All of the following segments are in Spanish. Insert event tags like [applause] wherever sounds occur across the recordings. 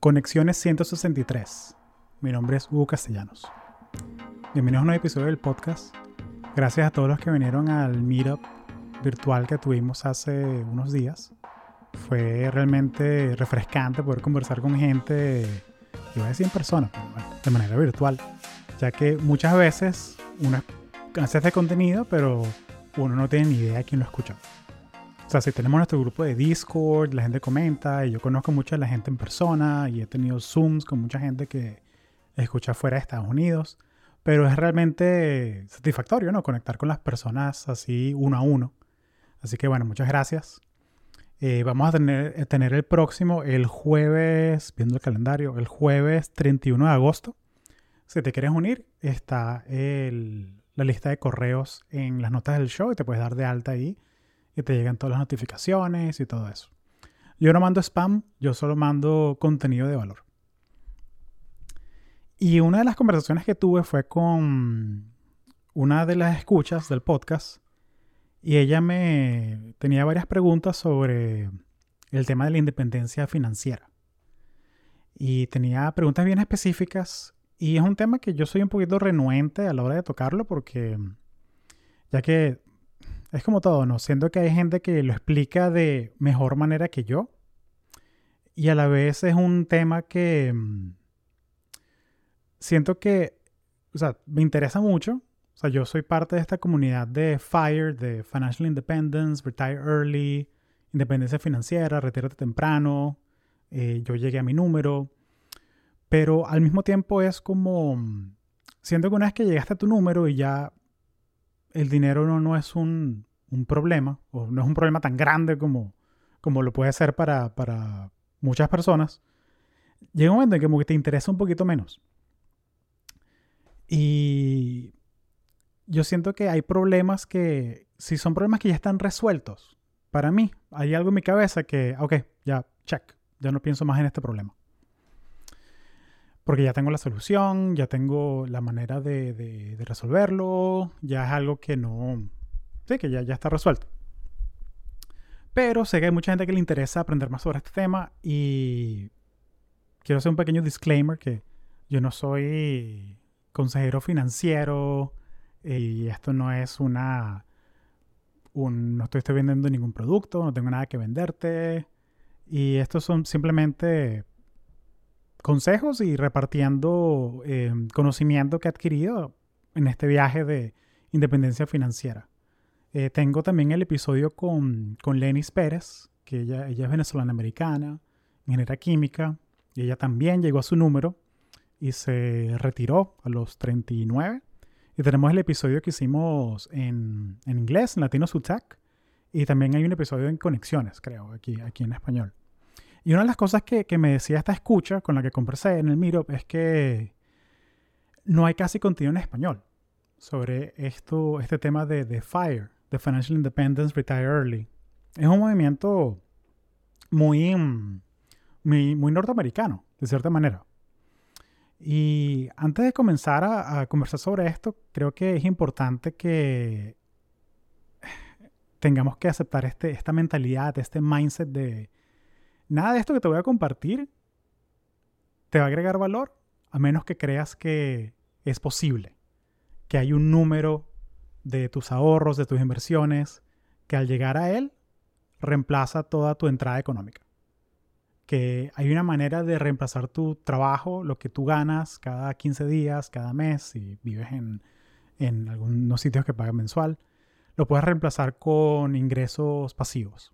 Conexiones 163. Mi nombre es Hugo Castellanos. Bienvenidos a un nuevo episodio del podcast. Gracias a todos los que vinieron al meetup virtual que tuvimos hace unos días. Fue realmente refrescante poder conversar con gente, iba a decir en persona, pero bueno, de manera virtual. Ya que muchas veces uno hace este contenido, pero uno no tiene ni idea de quién lo escucha. O sea, si tenemos nuestro grupo de Discord, la gente comenta, y yo conozco mucho a la gente en persona, y he tenido Zooms con mucha gente que escucha fuera de Estados Unidos, pero es realmente satisfactorio, ¿no? Conectar con las personas así uno a uno. Así que bueno, muchas gracias. Eh, vamos a tener, a tener el próximo, el jueves, viendo el calendario, el jueves 31 de agosto. Si te quieres unir, está el, la lista de correos en las notas del show y te puedes dar de alta ahí y te llegan todas las notificaciones y todo eso. Yo no mando spam, yo solo mando contenido de valor. Y una de las conversaciones que tuve fue con una de las escuchas del podcast y ella me tenía varias preguntas sobre el tema de la independencia financiera. Y tenía preguntas bien específicas y es un tema que yo soy un poquito renuente a la hora de tocarlo porque ya que es como todo, ¿no? Siento que hay gente que lo explica de mejor manera que yo. Y a la vez es un tema que mm, siento que, o sea, me interesa mucho. O sea, yo soy parte de esta comunidad de FIRE, de Financial Independence, Retire Early, Independencia Financiera, Retírate Temprano. Eh, yo llegué a mi número. Pero al mismo tiempo es como, mm, siento que una vez que llegaste a tu número y ya el dinero no, no es un, problema, o no es un problema tan grande como, como lo puede ser para, para muchas personas, llega un momento en que te interesa un poquito menos. Y yo siento que hay problemas que, si son problemas que ya están resueltos, para mí hay algo en mi cabeza que, ok, ya, check, ya no pienso más en este problema porque ya tengo la solución, ya tengo la manera de, resolverlo, ya es algo que no, sí, que ya, ya está resuelto. Pero sé que hay mucha gente que le interesa aprender más sobre este tema y quiero hacer un pequeño disclaimer que yo no soy consejero financiero y esto no es una... Un, no estoy, estoy vendiendo ningún producto, no tengo nada que venderte. Y estos son simplemente consejos y repartiendo eh, conocimiento que he adquirido en este viaje de independencia financiera. Eh, tengo también el episodio con, con Lenis Pérez, que ella, ella es venezolana americana, ingeniera química, y ella también llegó a su número y se retiró a los 39. Y tenemos el episodio que hicimos en, en inglés, en Latino Sutac, y también hay un episodio en Conexiones, creo, aquí, aquí en español. Y una de las cosas que, me decía esta escucha con la que conversé en el Meetup es que no hay casi contenido en español sobre esto, este tema de, FIRE, de Financial Independence Retire Early. Es un movimiento muy, muy, muy norteamericano, de cierta manera. Y antes de comenzar a, a, conversar sobre esto, creo que es importante que tengamos que aceptar este, esta mentalidad, este mindset de, Nada de esto que te voy a compartir te va a agregar valor a menos que creas que es posible, que hay un número de tus ahorros, de tus inversiones, que al llegar a él reemplaza toda tu entrada económica. Que hay una manera de reemplazar tu trabajo, lo que tú ganas cada 15 días, cada mes, si vives en, en algunos sitios que pagan mensual, lo puedes reemplazar con ingresos pasivos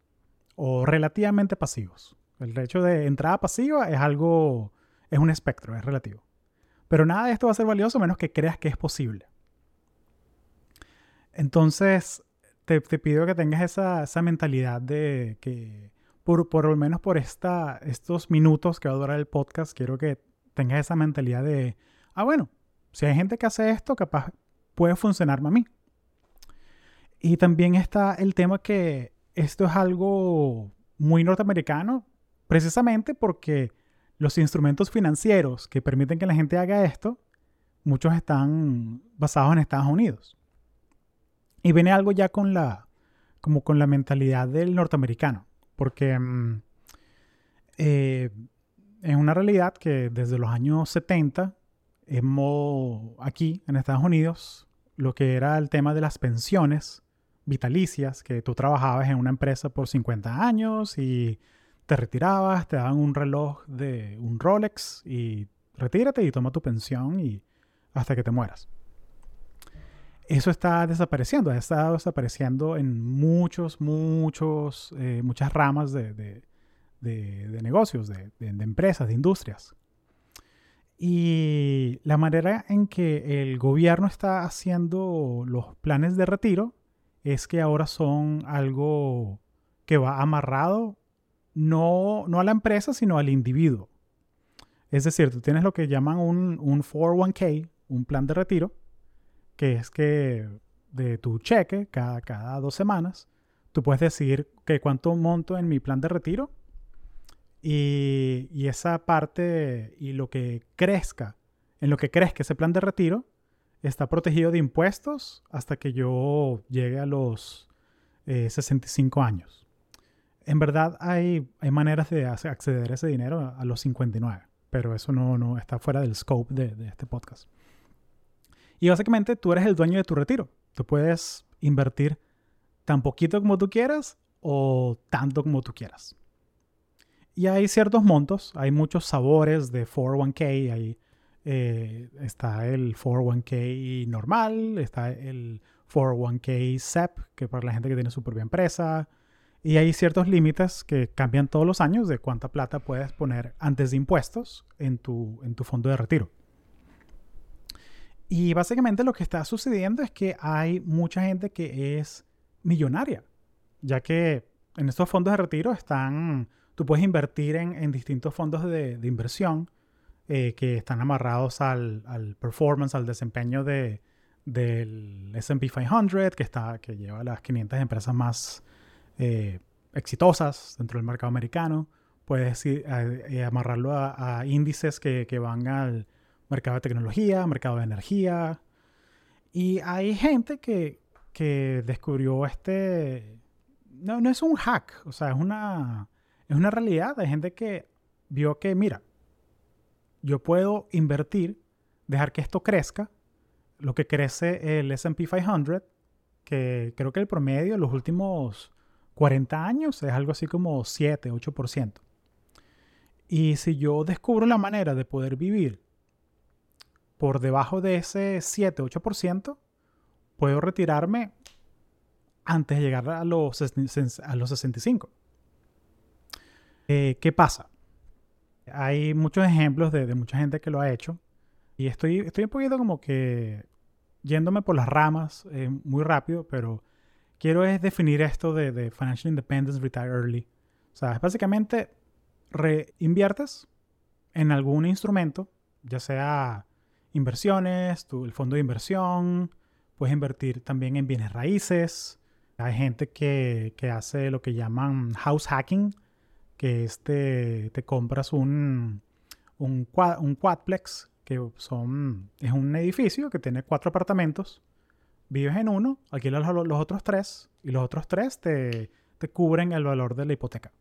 o relativamente pasivos. El hecho de entrada pasiva es algo, es un espectro, es relativo. Pero nada de esto va a ser valioso menos que creas que es posible. Entonces, te, pido que tengas esa, mentalidad de que, por, por lo menos por esta, estos minutos que va a durar el podcast, quiero que tengas esa mentalidad de, ah, bueno, si hay gente que hace esto, capaz puede funcionarme a mí. Y también está el tema que esto es algo muy norteamericano, Precisamente porque los instrumentos financieros que permiten que la gente haga esto, muchos están basados en Estados Unidos. Y viene algo ya con la, como con la mentalidad del norteamericano. Porque mm, eh, es una realidad que desde los años 70 hemos, aquí en Estados Unidos, lo que era el tema de las pensiones vitalicias, que tú trabajabas en una empresa por 50 años y te retirabas, te daban un reloj de un Rolex y retírate y toma tu pensión y hasta que te mueras. Eso está desapareciendo, ha estado desapareciendo en muchos, muchos, eh, muchas ramas de, negocios, de, empresas, de industrias. Y la manera en que el gobierno está haciendo los planes de retiro es que ahora son algo que va amarrado no, no a la empresa, sino al individuo. Es decir, tú tienes lo que llaman un, un 401k, un plan de retiro, que es que de tu cheque cada, cada dos semanas, tú puedes decir que cuánto monto en mi plan de retiro y, y, esa parte y lo que crezca, en lo que crezca ese plan de retiro, está protegido de impuestos hasta que yo llegue a los 65 eh, años. En verdad hay, hay maneras de acceder a ese dinero a, los 59, pero eso no, no está fuera del scope de, de este podcast. Y básicamente tú eres el dueño de tu retiro. Tú puedes invertir tan poquito como tú quieras o tanto como tú quieras. Y hay ciertos montos, hay muchos sabores de 401k, hay eh, está el 401k normal, está el 401k SEP, que para la gente que tiene su propia empresa. Y hay ciertos límites que cambian todos los años de cuánta plata puedes poner antes de impuestos en tu, en tu fondo de retiro. Y básicamente lo que está sucediendo es que hay mucha gente que es millonaria, ya que en estos fondos de retiro están, tú puedes invertir en, distintos fondos de, de inversión eh, que están amarrados al, al, performance, al desempeño de, del SP 500, que, está, que lleva las 500 empresas más eh, exitosas dentro del mercado americano. Puedes eh, amarrarlo a, índices que, que, van al mercado de tecnología, mercado de energía. Y hay gente que, que descubrió este... No, no es un hack, o sea, es una, es una realidad. Hay gente que vio que, mira, yo puedo invertir, dejar que esto crezca, lo que crece el SP 500, que creo que el promedio en los últimos 40 años es algo así como 7, 8%. Y si yo descubro la manera de poder vivir por debajo de ese 7, 8%, puedo retirarme antes de llegar a los, a los 65. Eh, ¿Qué pasa? Hay muchos ejemplos de, mucha gente que lo ha hecho. Y estoy, estoy un poquito como que yéndome por las ramas eh, muy rápido, pero quiero es definir esto de, Financial Independence Retire Early. O sea, es básicamente reinviertes en algún instrumento, ya sea inversiones, el fondo de inversión, puedes invertir también en bienes raíces. Hay gente que, que hace lo que llaman house hacking, que este, te compras un, un, quadplex, que son, es un edificio que tiene cuatro apartamentos, vives en uno, alquilas los, los otros tres y los otros tres te, te, cubren el valor de la hipoteca.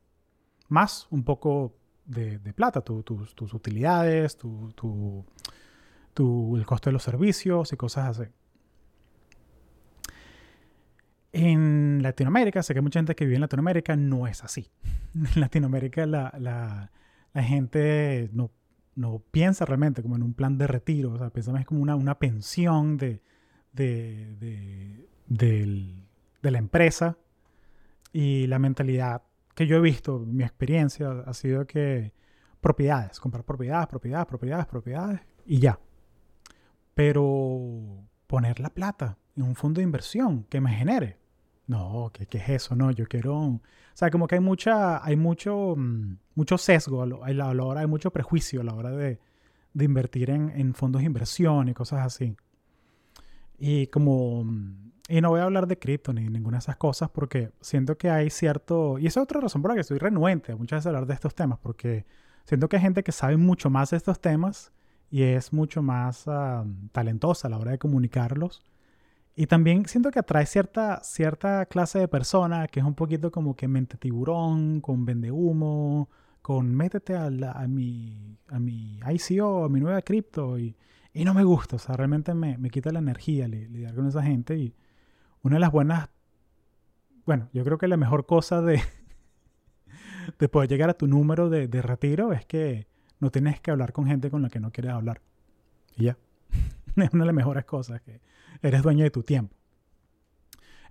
Más un poco de, de plata, tus utilidades, tu, tu, el costo de los servicios y cosas así. En Latinoamérica, sé que mucha gente que vive en Latinoamérica no es así. [laughs] En Latinoamérica la, la, la gente no, no, piensa realmente como en un plan de retiro, o sea, piensa más como una, una pensión de, de, de, de, la empresa. Y la mentalidad que yo he visto, mi experiencia ha sido que propiedades, comprar propiedades, propiedades, propiedades, propiedades y ya. Pero poner la plata en un fondo de inversión que me genere no, ¿qué, ¿qué, es eso? No, yo quiero... O sea, como que hay mucha, hay mucho, mm, mucho sesgo a, la, hora, hay mucho prejuicio a la hora de, de invertir en, en, fondos de inversión y cosas así. Y como... Mm, y no voy a hablar de cripto ni ninguna de esas cosas porque siento que hay cierto... Y esa es otra razón por la que estoy renuente muchas veces a hablar de estos temas porque siento que hay gente que sabe mucho más de estos temas y es mucho más ah, talentosa a la hora de comunicarlos. Y también siento que atrae cierta, cierta clase de persona que es un poquito como que mente tiburón, con vende humo, con métete a, a, mi, a mi ICO, a mi nueva cripto y, y, no me gusta, o sea, realmente me, me quita la energía lidiar con esa gente y una de las buenas, bueno, yo creo que la mejor cosa de, [laughs] de poder llegar a tu número de, de retiro es que no tienes que hablar con gente con la que no quieres hablar. Y ya. [laughs] es una de las mejores cosas, que eres dueño de tu tiempo.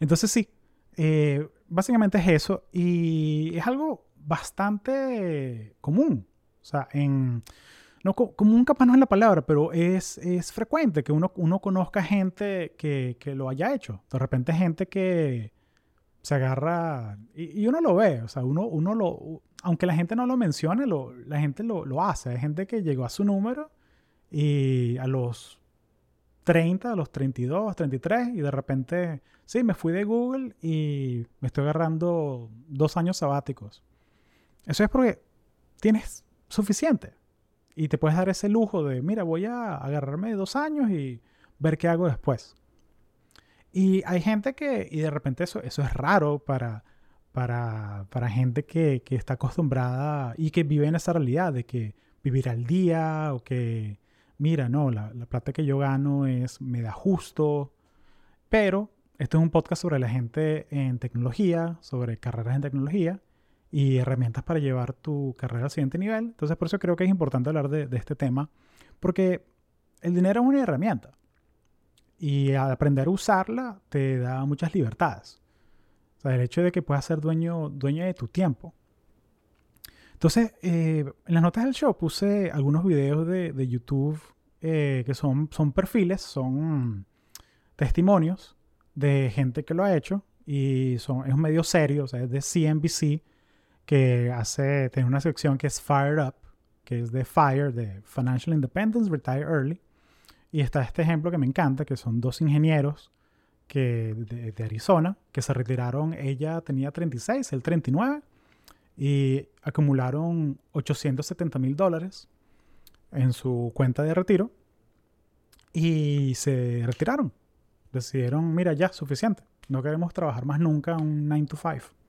Entonces sí, eh, básicamente es eso y es algo bastante común. O sea, en, no, común capaz no es la palabra, pero es, es frecuente que uno, uno conozca gente que, que, lo haya hecho. De repente gente que se agarra y, uno lo ve, o sea, uno, uno lo, aunque la gente no lo mencione, la gente lo, lo hace. Hay gente que llegó a su número y a los 30, a los 32, 33 y de repente, sí, me fui de Google y me estoy agarrando dos años sabáticos. Eso es porque tienes suficiente y te puedes dar ese lujo de, mira, voy a agarrarme dos años y ver qué hago después. Y hay gente que, y de repente eso, eso es raro para, para, para gente que, que está acostumbrada y que vive en esa realidad de que vivir al día o que mira, no, la, plata que yo gano es, me da justo, pero esto es un podcast sobre la gente en tecnología, sobre carreras en tecnología y herramientas para llevar tu carrera al siguiente nivel. Entonces, por eso creo que es importante hablar de, este tema, porque el dinero es una herramienta y al aprender a usarla te da muchas libertades. O sea, el hecho de que puedas ser dueño, dueño de tu tiempo. Entonces, eh, en las notas del show puse algunos videos de, YouTube eh, que son, son perfiles, son testimonios de gente que lo ha hecho y son, es un medio serio, o sea, es de CNBC que hace, tiene una sección que es Fired Up, que es de FIRE, de Financial Independence, Retire Early. Y está este ejemplo que me encanta, que son dos ingenieros que, de, Arizona que se retiraron. Ella tenía 36, él 39 y acumularon 870 mil dólares en su cuenta de retiro y se retiraron. Decidieron, mira, ya, suficiente. No queremos trabajar más nunca un 9 to 5.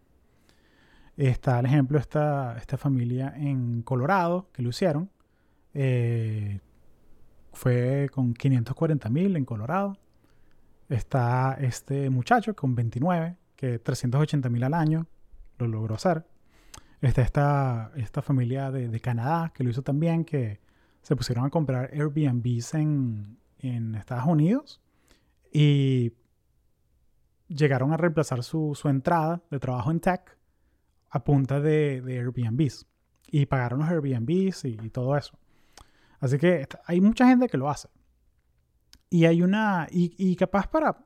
Está el ejemplo esta, esta familia en Colorado que lo hicieron. Eh, fue con 540 mil en Colorado. Está este muchacho con 29, que 380 mil al año lo logró hacer. Está esta, esta familia de, Canadá que lo hizo también, que se pusieron a comprar Airbnbs en, Estados Unidos y llegaron a reemplazar su, entrada de trabajo en tech a punta de, Airbnbs. Y pagaron los Airbnbs y, todo eso. Así que hay mucha gente que lo hace. Y hay una. y capaz para.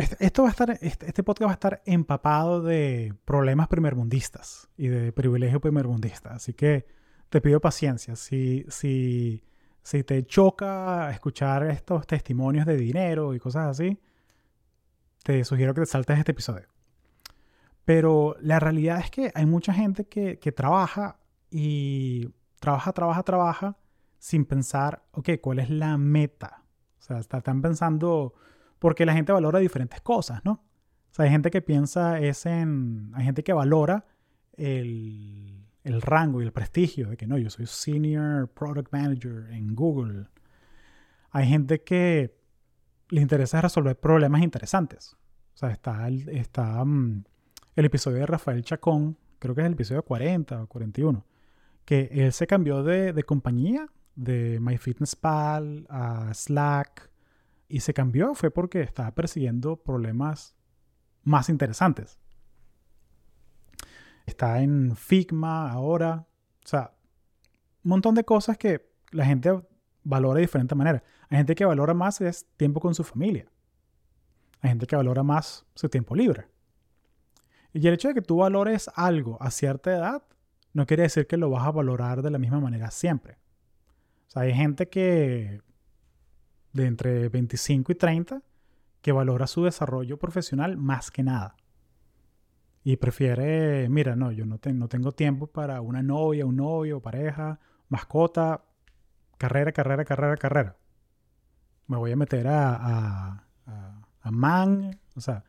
Este, esto va a estar, este, este, podcast va a estar empapado de problemas primermundistas y de privilegio primermundista. Así que te pido paciencia. Si, si, si te choca escuchar estos testimonios de dinero y cosas así, te sugiero que te saltes este episodio. Pero la realidad es que hay mucha gente que, que trabaja y trabaja, trabaja, trabaja sin pensar, ok, ¿cuál es la meta? O sea, están pensando porque la gente valora diferentes cosas, ¿no? O sea, hay gente que piensa es en... Hay gente que valora el, el rango y el prestigio de que no, yo soy Senior Product Manager en Google. Hay gente que le interesa resolver problemas interesantes. O sea, está, está mm, el episodio de Rafael Chacón, creo que es el episodio 40 o 41, que él se cambió de, de compañía, de MyFitnessPal a Slack, y se cambió fue porque estaba persiguiendo problemas más interesantes. Está en Figma ahora. O sea, un montón de cosas que la gente valora de diferente manera. Hay gente que valora más es tiempo con su familia. Hay gente que valora más su tiempo libre. Y el hecho de que tú valores algo a cierta edad no quiere decir que lo vas a valorar de la misma manera siempre. O sea, hay gente que de entre 25 y 30 que valora su desarrollo profesional más que nada. Y prefiere, mira, no, yo no, no tengo tiempo para una novia, un novio, pareja, mascota, carrera, carrera, carrera, carrera. Me voy a meter a, a, a, man, o sea,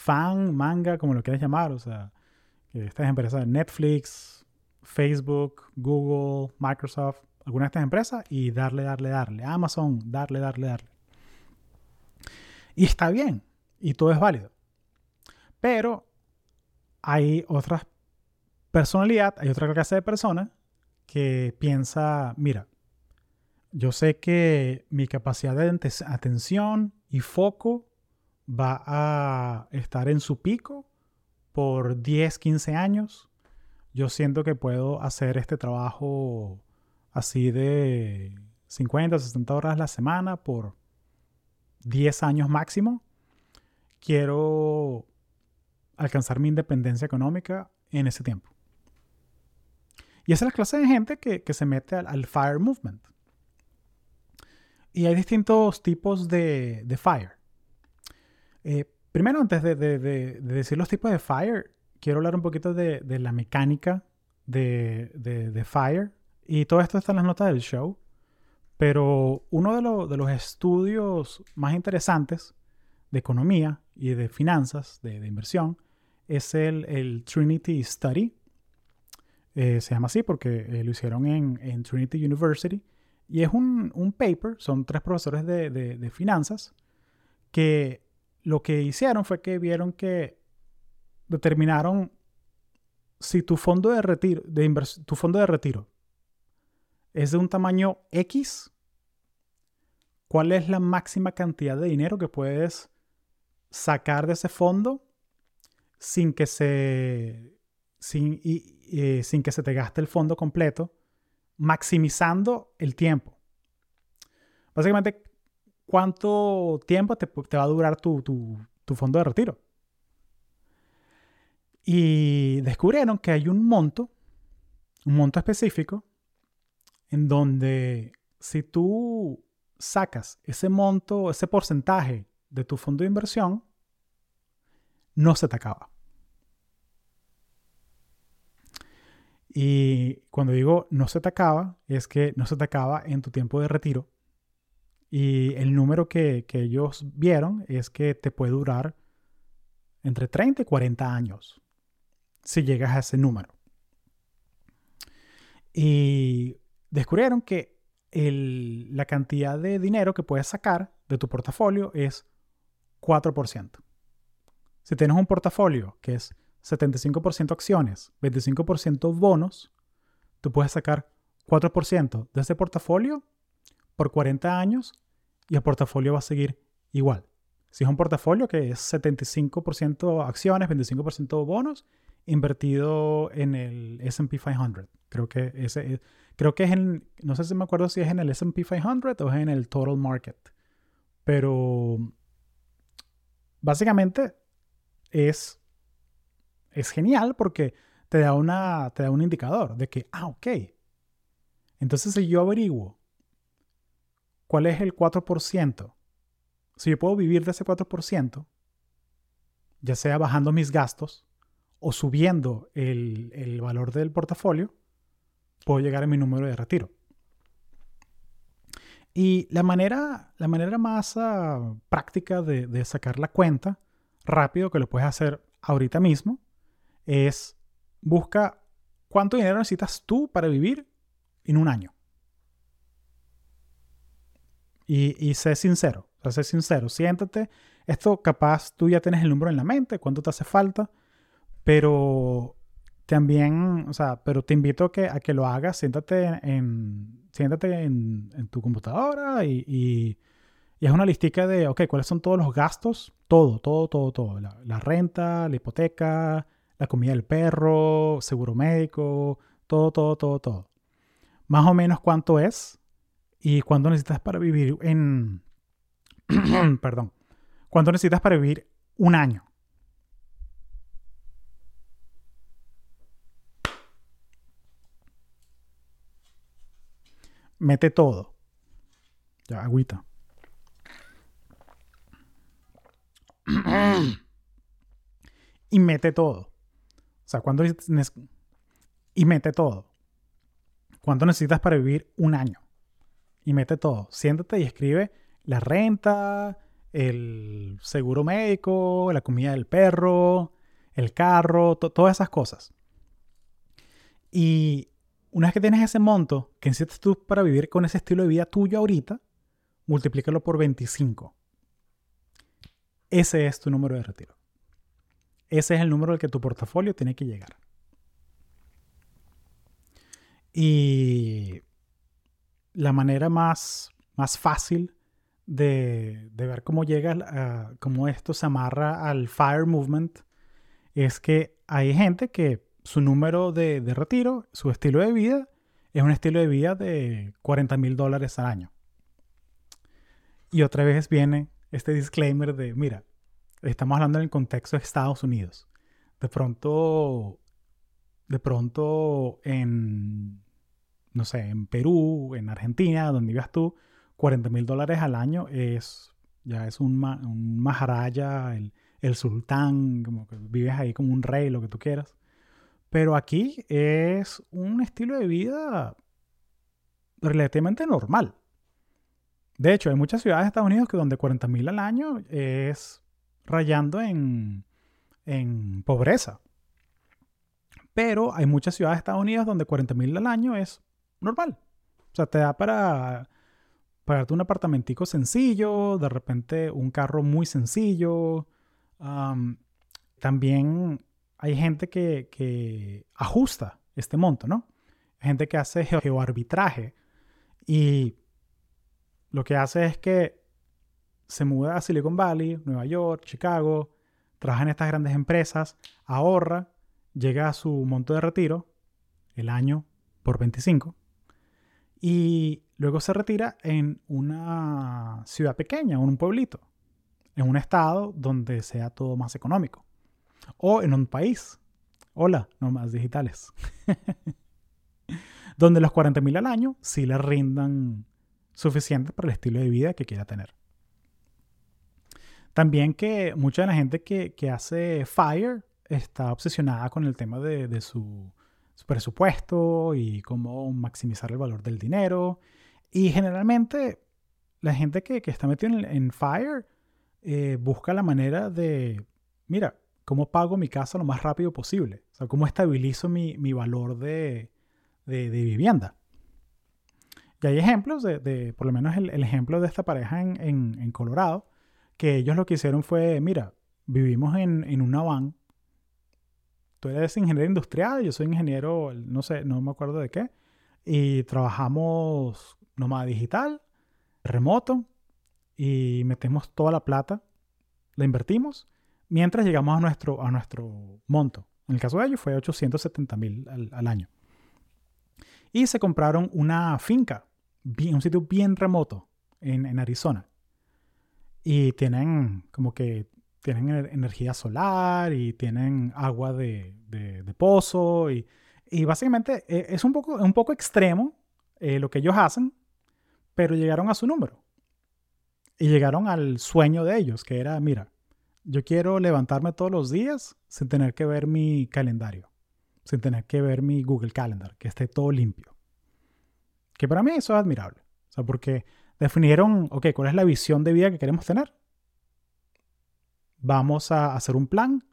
fan, manga, como lo quieras llamar, o sea, Estas empresas, Netflix, Facebook, Google, Microsoft, algunas de estas empresas, y darle, darle, darle. Amazon, darle, darle, darle. Y está bien, y todo es válido. Pero hay otras personalidad, hay otra clase de persona que piensa, mira, yo sé que mi capacidad de atención y foco va a estar en su pico por 10, 15 años. Yo siento que puedo hacer este trabajo así de 50, 60 horas a la semana por 10 años máximo. Quiero alcanzar mi independencia económica en ese tiempo. Y esa es la clase de gente que, se mete al, FIRE movement. Y hay distintos tipos de, FIRE. Eh, primero, antes de, decir los tipos de FIRE, quiero hablar un poquito de, la mecánica de, FIRE. Y todo esto está en las notas del show. Pero uno de, los estudios más interesantes de economía y de finanzas, de, inversión, es el, Trinity Study. Eh, se llama así porque eh, lo hicieron en, Trinity University. Y es un, paper, son tres profesores de, finanzas, que lo que hicieron fue que vieron que determinaron si tu fondo de retiro, de tu fondo de retiro es de un tamaño X, ¿cuál es la máxima cantidad de dinero que puedes sacar de ese fondo sin que se, sin, y, sin que se te gaste el fondo completo, maximizando el tiempo. Básicamente, ¿cuánto tiempo te, va a durar tu, tu fondo de retiro? Y descubrieron que hay un monto, un monto específico, en donde si tú sacas ese monto, ese porcentaje de tu fondo de inversión, no se te acaba. Y cuando digo no se te acaba, es que no se te acaba en tu tiempo de retiro. Y el número que, ellos vieron es que te puede durar entre 30 y 40 años si llegas a ese número. Y descubrieron que la cantidad de dinero que puedes sacar de tu portafolio es 4%. Si tienes un portafolio que es 75% acciones, 25% bonos, tú puedes sacar 4% de ese portafolio por 40 años y el portafolio va a seguir igual. Si es un portafolio que es 75% acciones, 25% bonos, invertido en el SP 500. Creo que ese creo que es en no sé si me acuerdo si es en el S&P 500 o es en el total market. Pero básicamente es, es genial porque te da, una, te da un indicador de que, ah, ok. Entonces, si yo averiguo cuál es el 4%, si yo puedo vivir de ese 4%, ya sea bajando mis gastos o subiendo el, el valor del portafolio, puedo llegar a mi número de retiro. Y la manera, la manera más ah, práctica de, de, sacar la cuenta rápido que lo puedes hacer ahorita mismo es busca cuánto dinero necesitas tú para vivir en un año. Y, sé sincero, o sé sincero, siéntate. Esto capaz tú ya tienes el número en la mente, cuánto te hace falta, pero también, o sea, pero te invito a que, a que lo hagas, siéntate en, siéntate en, en tu computadora y, y, es una listica de, ok, ¿cuáles son todos los gastos? Todo, todo, todo, todo. La, renta, la hipoteca, la comida del perro, seguro médico, todo, todo, todo, todo. Más o menos cuánto es y cuánto necesitas para vivir en... [clears throat] perdón. ¿Cuánto necesitas para vivir un año? mete todo. Ya, agüita. [clears throat] y mete todo. O sea, ¿cuánto y mete todo. ¿Cuánto necesitas para vivir un año? Y mete todo. Siéntate y escribe la renta, el seguro médico, la comida del perro, el carro, todas esas cosas. Y una vez que tienes ese monto que necesitas tú para vivir con ese estilo de vida tuyo ahorita, multiplícalo por 25. Ese es tu número de retiro. Ese es el número al que tu portafolio tiene que llegar. Y la manera más, más fácil de, ver cómo llega, cómo esto se amarra al FIRE movement es que hay gente que su número de, retiro, su estilo de vida, es un estilo de vida de 40 mil dólares al año. Y otra vez viene este disclaimer de, mira, estamos hablando en el contexto de Estados Unidos. De pronto, de pronto en, no sé, en Perú, en Argentina, donde vivas tú, 40 mil dólares al año es, ya es un, un maharaya, el, el sultán, como que vives ahí como un rey, lo que tú quieras. Pero aquí es un estilo de vida relativamente normal. De hecho, hay muchas ciudades de Estados Unidos que donde 40 mil al año es rayando en, en pobreza. Pero hay muchas ciudades de Estados Unidos donde 40 mil al año es normal. O sea, te da para pagarte un apartamentico sencillo, de repente un carro muy sencillo. también hay gente que, ajusta este monto, ¿no? Gente que hace geoarbitraje y lo que hace es que se muda a Silicon Valley, Nueva York, Chicago, trabaja en estas grandes empresas, ahorra, llega a su monto de retiro, el año por 25, y luego se retira en una ciudad pequeña, en un pueblito, en un estado donde sea todo más económico o en un país. Hola, nomás digitales. [laughs] Donde los 40 mil al año sí le rindan suficiente para el estilo de vida que quiera tener. También que mucha de la gente que, hace FIRE está obsesionada con el tema de, su, presupuesto y cómo maximizar el valor del dinero. Y generalmente la gente que, está metida en, FIRE eh, busca la manera de, mira, cómo pago mi casa lo más rápido posible. O sea, cómo estabilizo mi, valor de, vivienda. Y hay ejemplos de, por lo menos el, ejemplo de esta pareja en, Colorado, que ellos lo que hicieron fue, mira, vivimos en, una van. Tú eres ingeniero industrial, yo soy ingeniero, no sé, no me acuerdo de qué. Y trabajamos nómada digital, remoto, y metemos toda la plata, la invertimos mientras llegamos a nuestro, a nuestro monto. En el caso de ellos fue 870 mil al, año. Y se compraron una finca, un sitio bien remoto en, Arizona. Y tienen como que tienen energía solar y tienen agua de, pozo. Y, básicamente e, es un poco, un poco extremo eh, lo que ellos hacen, pero llegaron a su número. Y llegaron al sueño de ellos, que era, mira, yo quiero levantarme todos los días sin tener que ver mi calendario, sin tener que ver mi Google Calendar, que esté todo limpio. Que para mí eso es admirable. O sea, porque definieron, ok, ¿cuál es la visión de vida que queremos tener? Vamos a hacer un plan,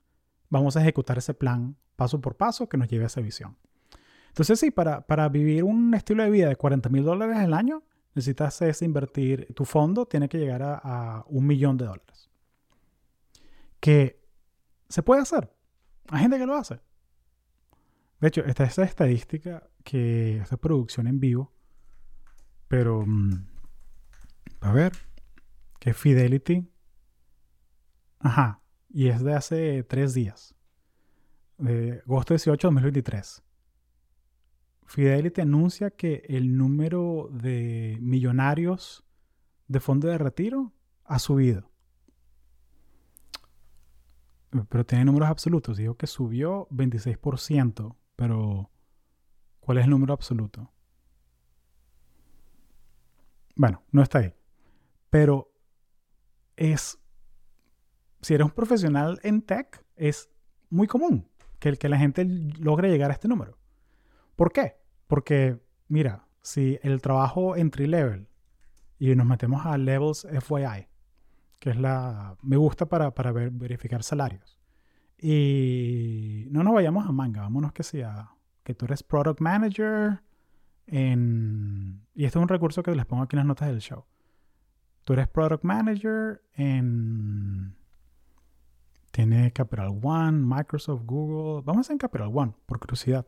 vamos a ejecutar ese plan paso por paso que nos lleve a esa visión. Entonces sí, para, para vivir un estilo de vida de 40 mil dólares al año, necesitas es invertir, tu fondo tiene que llegar a un millón de dólares que se puede hacer. Hay gente que lo hace. De hecho, está esa estadística que esta producción en vivo, pero mm, a ver, que Fidelity, ajá, y es de hace tres días, de agosto 18 de 2023. Fidelity anuncia que el número de millonarios de fondo de retiro ha subido pero tiene números absolutos. Digo que subió 26%, pero ¿cuál es el número absoluto? Bueno, no está ahí. Pero es, si eres un profesional en tech, es muy común que, que la gente logre llegar a este número. ¿Por qué? Porque, mira, si el trabajo entry level y nos metemos a levels FYI, que es la, me gusta para, ver, verificar salarios. Y no nos vayamos a manga, vámonos que sea que tú eres product manager en... Y este es un recurso que les pongo aquí en las notas del show. Tú eres product manager en... Tiene Capital One, Microsoft, Google. Vamos a en Capital One, por curiosidad.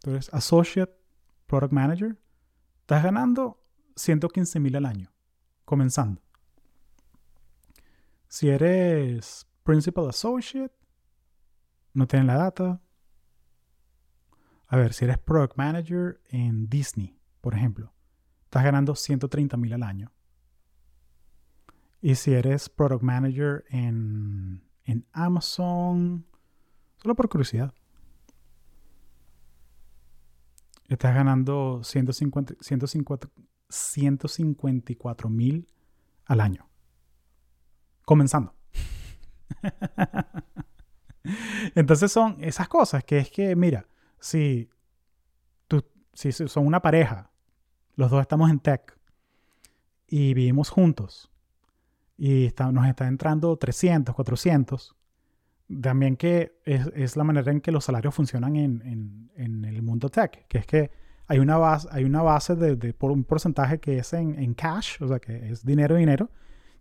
Tú eres associate product manager. Estás ganando 115 mil al año, comenzando. Si eres principal associate, no tienen la data. A ver, si eres product manager en Disney, por ejemplo, estás ganando 130 mil al año. Y si eres product manager en, en Amazon, solo por curiosidad, estás ganando 150, 154 mil al año. Comenzando. [laughs] Entonces son esas cosas que es que, mira, si, tú, si son una pareja, los dos estamos en tech y vivimos juntos y nos está entrando 300, 400. También que es, la manera en que los salarios funcionan en, el mundo tech, que es que hay una base, hay una base de, por un porcentaje que es en, cash, o sea, que es dinero, dinero,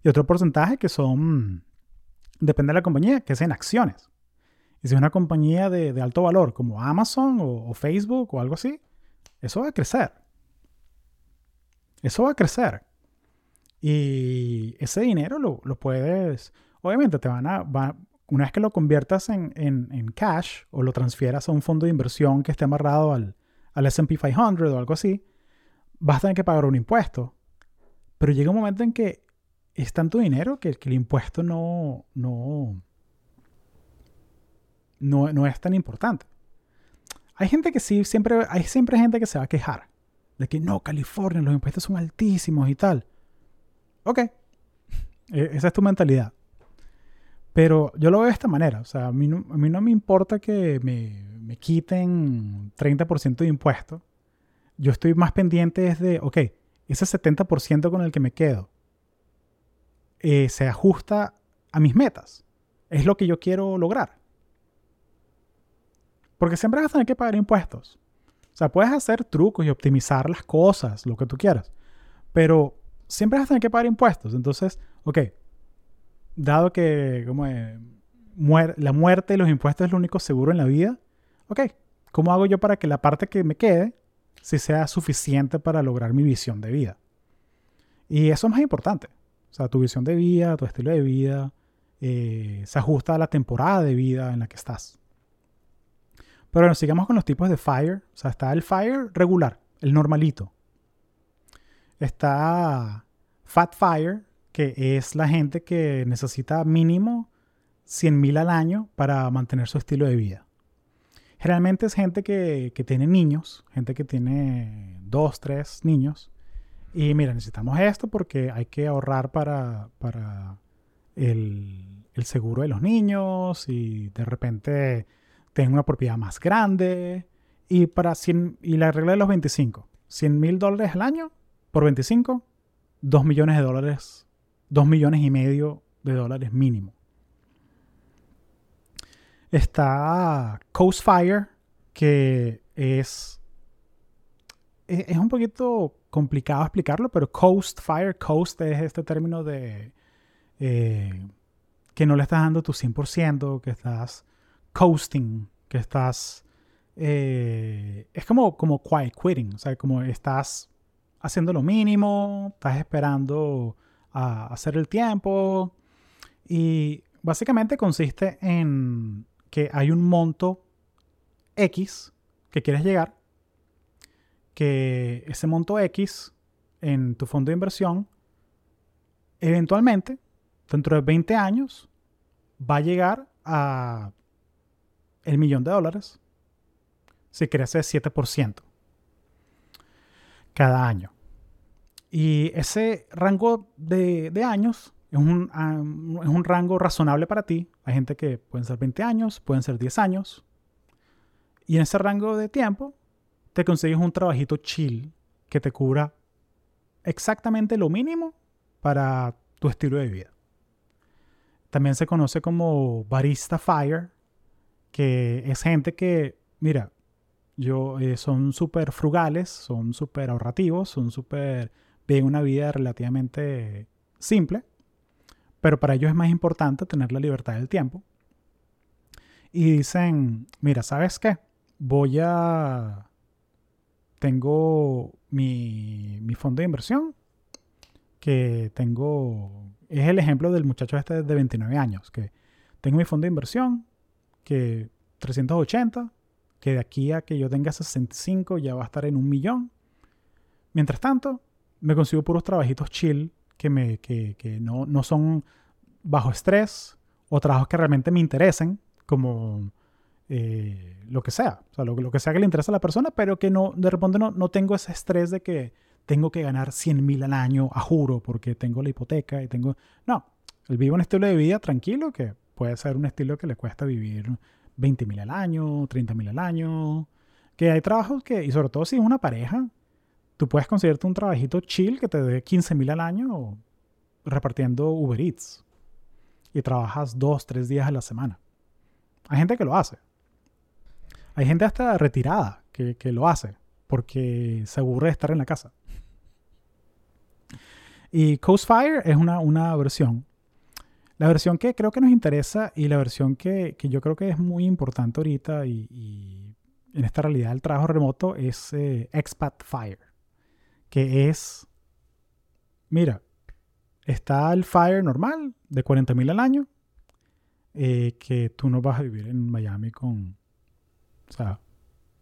y otro porcentaje que son, depende de la compañía, que es en acciones. Y si es una compañía de, alto valor como Amazon o, o Facebook o algo así, eso va a crecer. Eso va a crecer. Y ese dinero lo, puedes, obviamente te van a, una vez que lo conviertas en, cash o lo transfieras a un fondo de inversión que esté amarrado al, al SP 500 o algo así, vas a tener que pagar un impuesto. Pero llega un momento en que es tanto dinero que, el impuesto no, no, no, no es tan importante. Hay gente que sí, siempre, hay siempre gente que se va a quejar de que no, California, los impuestos son altísimos y tal. Ok, e, esa es tu mentalidad. Pero yo lo veo de esta manera. O sea, a mí no, a mí no me importa que me, me quiten 30% de impuestos. Yo estoy más pendiente de, ok, ese 70% con el que me quedo eh, se ajusta a mis metas. Es lo que yo quiero lograr. Porque siempre vas a tener que pagar impuestos. O sea, puedes hacer trucos y optimizar las cosas, lo que tú quieras. Pero siempre vas a tener que pagar impuestos. Entonces, ok, dado que como, la muerte y los impuestos es lo único seguro en la vida, ok, ¿cómo hago yo para que la parte que me quede si sea suficiente para lograr mi visión de vida? Y eso es más importante. O sea, tu visión de vida, tu estilo de vida, eh, se ajusta a la temporada de vida en la que estás. Pero bueno, sigamos con los tipos de FIRE. O sea, está el FIRE regular, el normalito. Está Fat Fire, que es la gente que necesita mínimo 100 mil al año para mantener su estilo de vida. Generalmente es gente que, tiene niños, gente que tiene dos, tres niños. Y mira, necesitamos esto porque hay que ahorrar para, para el, el seguro de los niños y de repente tener una propiedad más grande. Y, para 100, y la regla de los 25, 100 mil dólares al año por 25, 2 millones de dólares, 2 millones y medio de dólares mínimo. Está Coast Fire, que es, es, un poquito complicado explicarlo, pero Coast Fire, Coast es este término de eh, que no le estás dando tu 100%, que estás coasting, que estás... Eh, es como, como quiet quitting, o sea, como estás haciendo lo mínimo, estás esperando a hacer el tiempo y básicamente consiste en que hay un monto X que quieres llegar, que ese monto X en tu fondo de inversión, eventualmente, dentro de 20 años, va a llegar a el millón de dólares si crece 7% cada año. Y ese rango de, años es un, es un, rango razonable para ti. Hay gente que pueden ser 20 años, pueden ser 10 años. Y en ese rango de tiempo te consigues un trabajito chill que te cubra exactamente lo mínimo para tu estilo de vida. También se conoce como barista fire, que es gente que, mira, yo, eh, son súper frugales, son súper ahorrativos, son súper... viven una vida relativamente simple, pero para ellos es más importante tener la libertad del tiempo. Y dicen, mira, ¿sabes qué? Voy a... Tengo mi, mi fondo de inversión, que tengo... Es el ejemplo del muchacho este de 29 años, que tengo mi fondo de inversión, que 380, que de aquí a que yo tenga 65 ya va a estar en un millón. Mientras tanto, me consigo puros trabajitos chill que, me, que, que no, no, son bajo estrés o trabajos que realmente me interesen, como eh, lo que sea, o lo, que sea que le interese a la persona, pero que no, de repente no, no tengo ese estrés de que tengo que ganar 100 mil al año, a juro, porque tengo la hipoteca y tengo... No, él vive un estilo de vida tranquilo que puede ser un estilo que le cuesta vivir 20 mil al año, 30 mil al año. Que hay trabajos que, y sobre todo si es una pareja, tú puedes conseguirte un trabajito chill que te dé 15 mil al año repartiendo Uber Eats. Y trabajas dos, tres días a la semana. Hay gente que lo hace. Hay gente hasta retirada que, que lo hace porque se aburre de estar en la casa. Y Coast Fire es una, una versión la versión que creo que nos interesa y la versión que, yo creo que es muy importante ahorita y, en esta realidad del trabajo remoto es eh, Expat Fire, que es, mira, está el Fire normal de 40 mil al año, eh, que tú no vas a vivir en Miami con, o sea,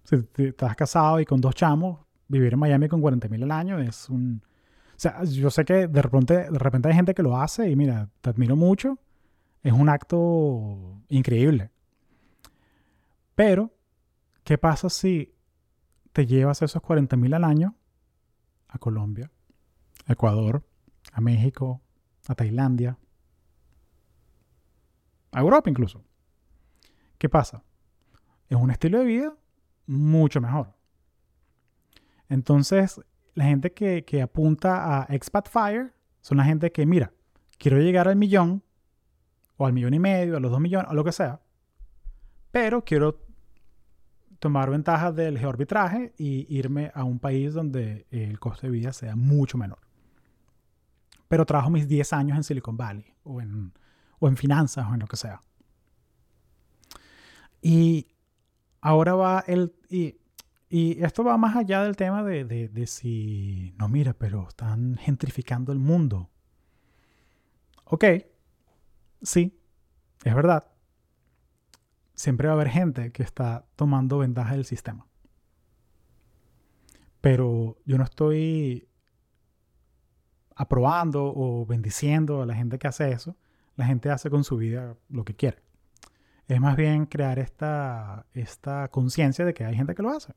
si estás casado y con dos chamos, vivir en Miami con 40 mil al año es un, o sea, yo sé que de repente, de repente hay gente que lo hace y mira, te admiro mucho. Es un acto increíble. Pero, ¿qué pasa si te llevas esos 40 mil al año a Colombia, a Ecuador, a México, a Tailandia, a Europa incluso? ¿Qué pasa? Es un estilo de vida mucho mejor. Entonces, la gente que, apunta a Expat Fire son la gente que, mira, quiero llegar al millón, o al millón y medio, a los dos millones, o lo que sea, pero quiero tomar ventaja del geoarbitraje y irme a un país donde el costo de vida sea mucho menor. Pero trabajo mis 10 años en Silicon Valley o en, o en finanzas o en lo que sea. Y ahora va el... Y y esto va más allá del tema de, de, si, no mira, pero están gentrificando el mundo. Ok, sí, es verdad. Siempre va a haber gente que está tomando ventaja del sistema. Pero yo no estoy aprobando o bendiciendo a la gente que hace eso. La gente hace con su vida lo que quiere. Es más bien crear esta, esta conciencia de que hay gente que lo hace.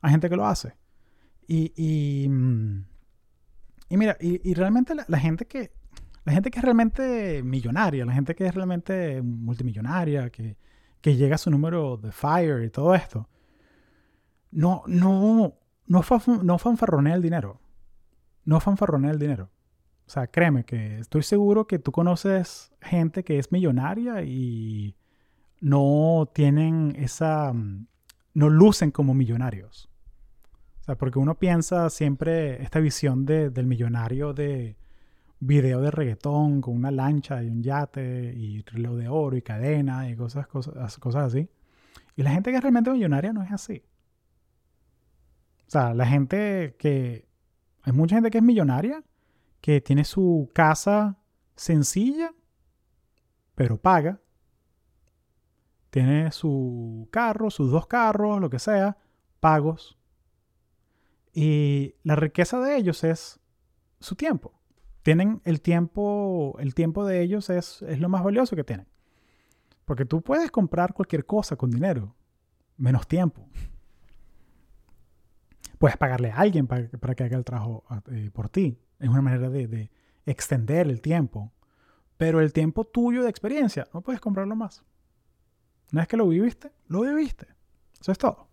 Hay gente que lo hace. Y, y, mm, mira, y, realmente la, gente que, la gente que es realmente millonaria, la gente que es realmente multimillonaria, que, llega a su número de fire y todo esto, no, no, no, no fanfarronea el dinero. No fanfarronea el dinero. O sea, créeme que estoy seguro que tú conoces gente que es millonaria y no tienen esa... Mm, no lucen como millonarios. O sea, porque uno piensa siempre esta visión de, del millonario de video de reggaetón con una lancha y un yate y reloj de oro y cadena y cosas, cosas, cosas así. Y la gente que es realmente millonaria no es así. O sea, la gente que... Hay mucha gente que es millonaria, que tiene su casa sencilla, pero paga. Tiene su carro, sus dos carros, lo que sea, pagos. Y la riqueza de ellos es su tiempo. Tienen el tiempo, el tiempo de ellos es, es lo más valioso que tienen. Porque tú puedes comprar cualquier cosa con dinero, menos tiempo. Puedes pagarle a alguien para, para que haga el trabajo eh, por ti. Es una manera de, de, extender el tiempo. Pero el tiempo tuyo de experiencia, no puedes comprarlo más. No es que lo viviste, lo viviste. Eso es todo.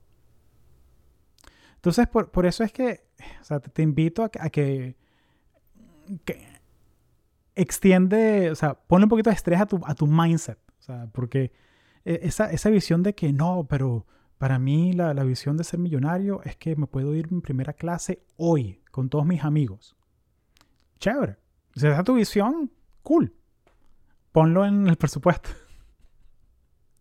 Entonces, por, eso es que, te, invito a, que, extiende, o sea, pone un poquito de estrés a tu, a tu mindset. O sea, porque e, esa, esa visión de que no, pero para mí la, la, visión de ser millonario es que me puedo ir en primera clase hoy con todos mis amigos. Chévere. Si esa es tu visión, cool. Ponlo en el presupuesto.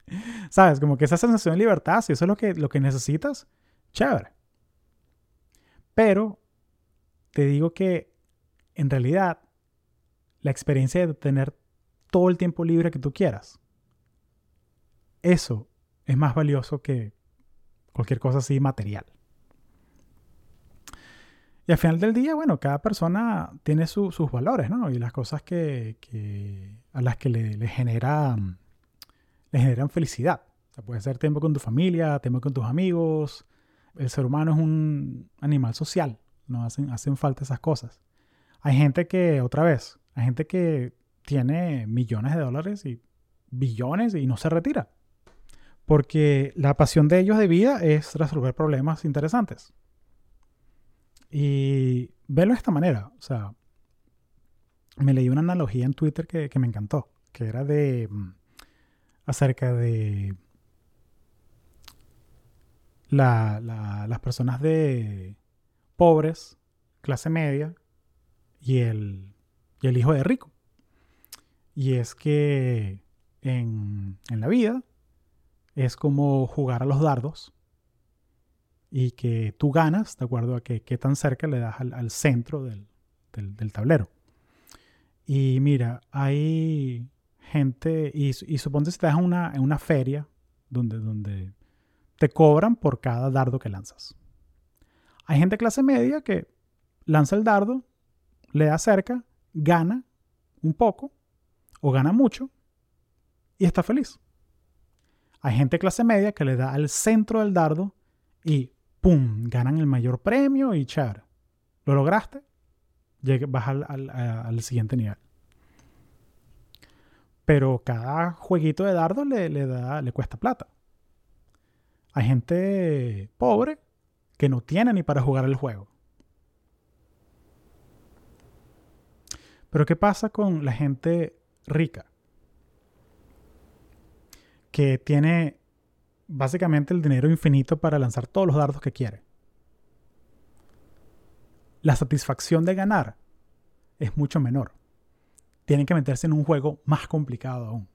[laughs] ¿Sabes? Como que esa sensación de libertad, si eso es lo que, lo que necesitas, chévere. Pero te digo que en realidad la experiencia de tener todo el tiempo libre que tú quieras, eso es más valioso que cualquier cosa así material. Y al final del día, bueno, cada persona tiene sus valores, ¿no? Y las cosas que, a las que le, le, generan, le generan felicidad. O sea, puede ser tiempo con tu familia, tiempo con tus amigos. El ser humano es un animal social, ¿no? Hacen, hacen falta esas cosas. Hay gente que, otra vez, hay gente que tiene millones de dólares y billones y no se retira. Porque la pasión de ellos de vida es resolver problemas interesantes. Y velo de esta manera. O sea, me leí una analogía en Twitter que, me encantó, que era de mm, acerca de las personas de pobres, clase media, y el, y el hijo de rico. Y es que en, en la vida es como jugar a los dardos y que tú ganas de acuerdo a que, qué tan cerca le das al, centro del, tablero. Y mira, hay gente, y, y suponte si estás en una, en una feria donde, donde te cobran por cada dardo que lanzas. Hay gente clase media que lanza el dardo, le da cerca, gana un poco o gana mucho y está feliz. Hay gente clase media que le da al centro del dardo y ¡pum! ganan el mayor premio y char. ¿Lo lograste? vas al, siguiente nivel. Pero cada jueguito de dardo le, le, da, le cuesta plata. Hay gente pobre que no tiene ni para jugar el juego. Pero ¿qué pasa con la gente rica? Que tiene básicamente el dinero infinito para lanzar todos los dardos que quiere. La satisfacción de ganar es mucho menor. Tienen que meterse en un juego más complicado aún.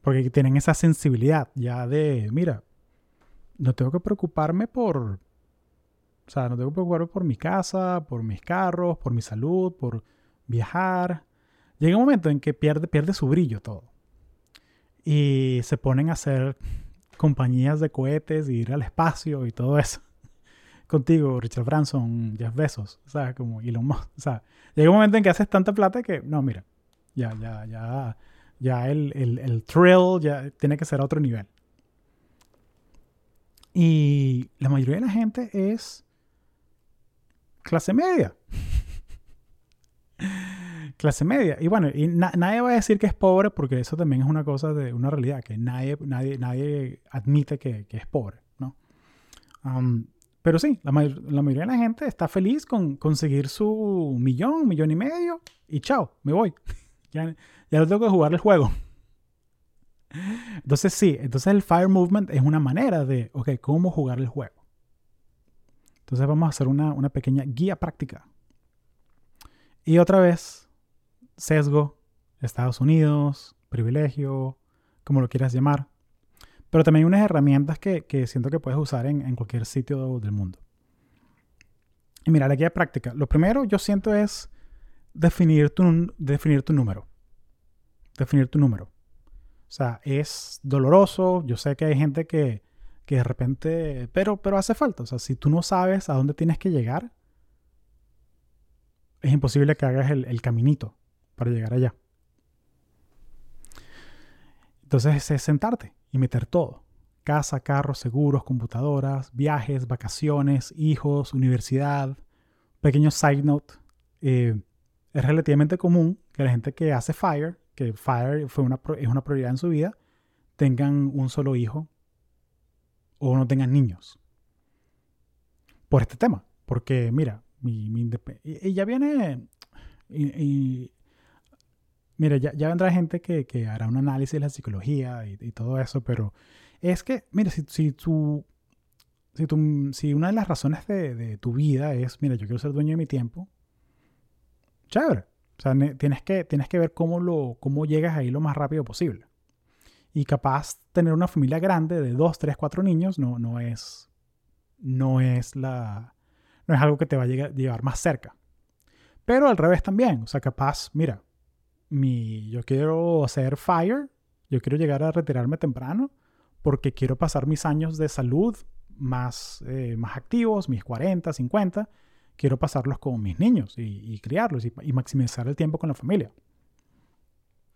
Porque tienen esa sensibilidad ya de, mira, no tengo que preocuparme por, o sea, no tengo que preocuparme por mi casa, por mis carros, por mi salud, por viajar. Llega un momento en que pierde, pierde su brillo todo y se ponen a hacer compañías de cohetes y ir al espacio y todo eso. [laughs] Contigo, Richard Branson, Jeff Bezos, sea, como Elon Musk. O sea, llega un momento en que haces tanta plata que, no, mira, ya, ya, ya, ya el, el, el thrill ya tiene que ser a otro nivel. Y la mayoría de la gente es clase media clase media. Y bueno, y nadie va a decir que es pobre porque eso también es una cosa de una realidad, que nadie, nadie, nadie admite que, es pobre, ¿no? pero sí, la, mayoría de la gente está feliz con conseguir su millón, millón y medio y chao, me voy. [laughs] ya, ya no tengo que jugar el juego. Entonces sí, entonces el Fire Movement es una manera de, ok, cómo jugar el juego. Entonces vamos a hacer una, una pequeña guía práctica. Y otra vez, sesgo, Estados Unidos, privilegio, como lo quieras llamar. Pero también hay unas herramientas que, siento que puedes usar en, cualquier sitio del mundo. Y mira, la guía práctica. Lo primero yo siento es definir tu, definir tu número. Definir tu número. O sea, es doloroso. Yo sé que hay gente que, de repente... Pero, pero hace falta. O sea, si tú no sabes a dónde tienes que llegar, es imposible que hagas el caminito para llegar allá. Entonces es sentarte y meter todo. Casa, carros, seguros, computadoras, viajes, vacaciones, hijos, universidad. Pequeño side note. Eh, es relativamente común que la gente que hace FIRE, que FIRE fue una, es una prioridad en su vida, tengan un solo hijo o no tengan niños. Por este tema. Porque, mira, mi, mi, y ya viene Y, mira, ya, vendrá gente que, que, hará un análisis de la psicología y, todo eso, pero es que, mira, si, si si, si una de las razones de, de, tu vida es, mira, yo quiero ser dueño de mi tiempo, chévere. O sea, tienes que, tienes que ver cómo, lo, cómo llegas ahí lo más rápido posible. Y capaz tener una familia grande de dos, tres, cuatro niños no, no es, no es la, no es algo que te va a llevar más cerca. Pero al revés también, o sea, capaz, mira, mi, yo quiero hacer FIRE, yo quiero llegar a retirarme temprano porque quiero pasar mis años de salud más, eh, más activos, mis 40, 50, quiero pasarlos con mis niños y, criarlos y, y, maximizar el tiempo con la familia.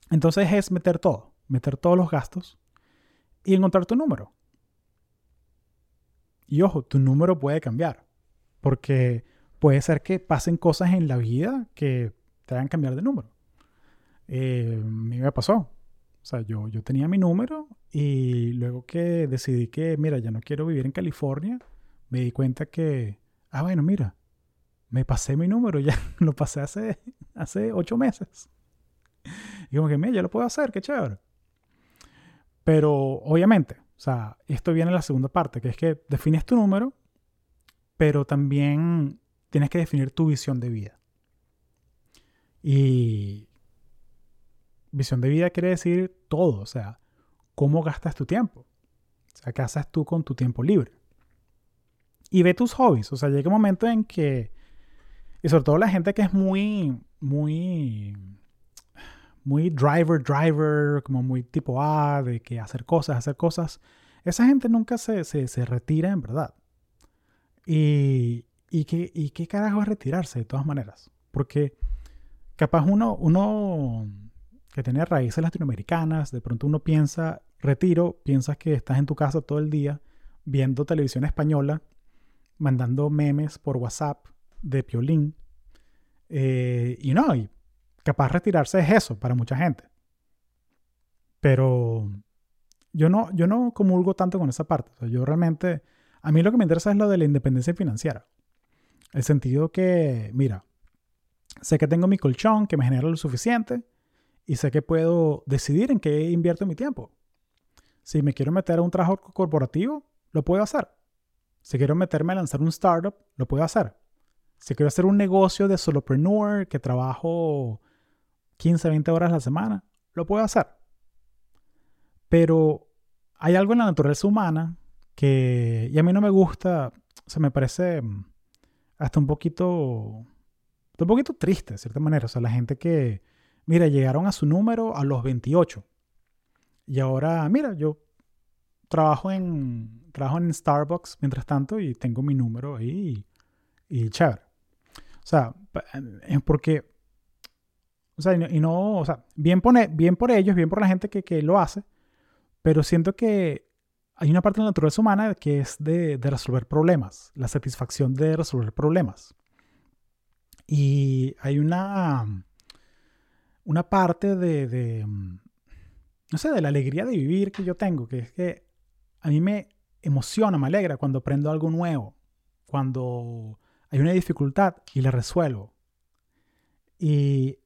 Entonces es meter todo, meter todos los gastos y encontrar tu número. Y ojo, tu número puede cambiar, porque puede ser que pasen cosas en la vida que te hagan cambiar de número. Eh, a mí me pasó. O sea, yo, yo tenía mi número y luego que decidí que, mira, ya no quiero vivir en California, me di cuenta que, ah, bueno, mira, me pasé mi número, ya [laughs] lo pasé hace, hace ocho meses. Y como que, mira, ya lo puedo hacer, qué chévere. Pero obviamente, o sea, esto viene en la segunda parte, que es que defines tu número, pero también tienes que definir tu visión de vida. Y visión de vida quiere decir todo, o sea, cómo gastas tu tiempo. O sea, qué haces tú con tu tiempo libre. Y ve tus hobbies. O sea, llega un momento en que, y sobre todo la gente que es muy, muy, muy driver, driver, como muy tipo A, de que hacer cosas, hacer cosas, esa gente nunca se, se, se retira en verdad. Y, ¿Y qué, ¿Y qué carajo es retirarse de todas maneras? Porque capaz uno, uno que tiene raíces latinoamericanas, de pronto uno piensa, retiro, piensas que estás en tu casa todo el día viendo televisión española, mandando memes por WhatsApp de piolín. Eh, y no, y capaz retirarse es eso para mucha gente. Pero yo no, yo no comulgo tanto con esa parte. yo realmente, a mí lo que me interesa es lo de la independencia financiera. El sentido que, mira, sé que tengo mi colchón que me genera lo suficiente y sé que puedo decidir en qué invierto mi tiempo. Si me quiero meter a un trabajo corporativo, lo puedo hacer. Si quiero meterme a lanzar un startup, lo puedo hacer. Si quiero hacer un negocio de solopreneur que trabajo 15, 20 horas a la semana, lo puedo hacer. Pero hay algo en la naturaleza humana que, y a mí no me gusta, se me parece hasta un poquito, un poquito triste, de cierta manera. O sea, la gente que, mira, llegaron a su número a los 28. Y ahora, mira, yo trabajo en, trabajo en Starbucks mientras tanto y tengo mi número ahí y, y chévere. O sea, es porque, o sea, y no, o sea, bien, pone, bien por ellos, bien por la gente que, que lo hace, pero siento que hay una parte de la naturaleza humana que es de, resolver problemas, la satisfacción de resolver problemas. Y hay una, una parte de, no sé, de la alegría de vivir que yo tengo, que es que a mí me emociona, me alegra cuando aprendo algo nuevo, cuando hay una dificultad y la resuelvo. Y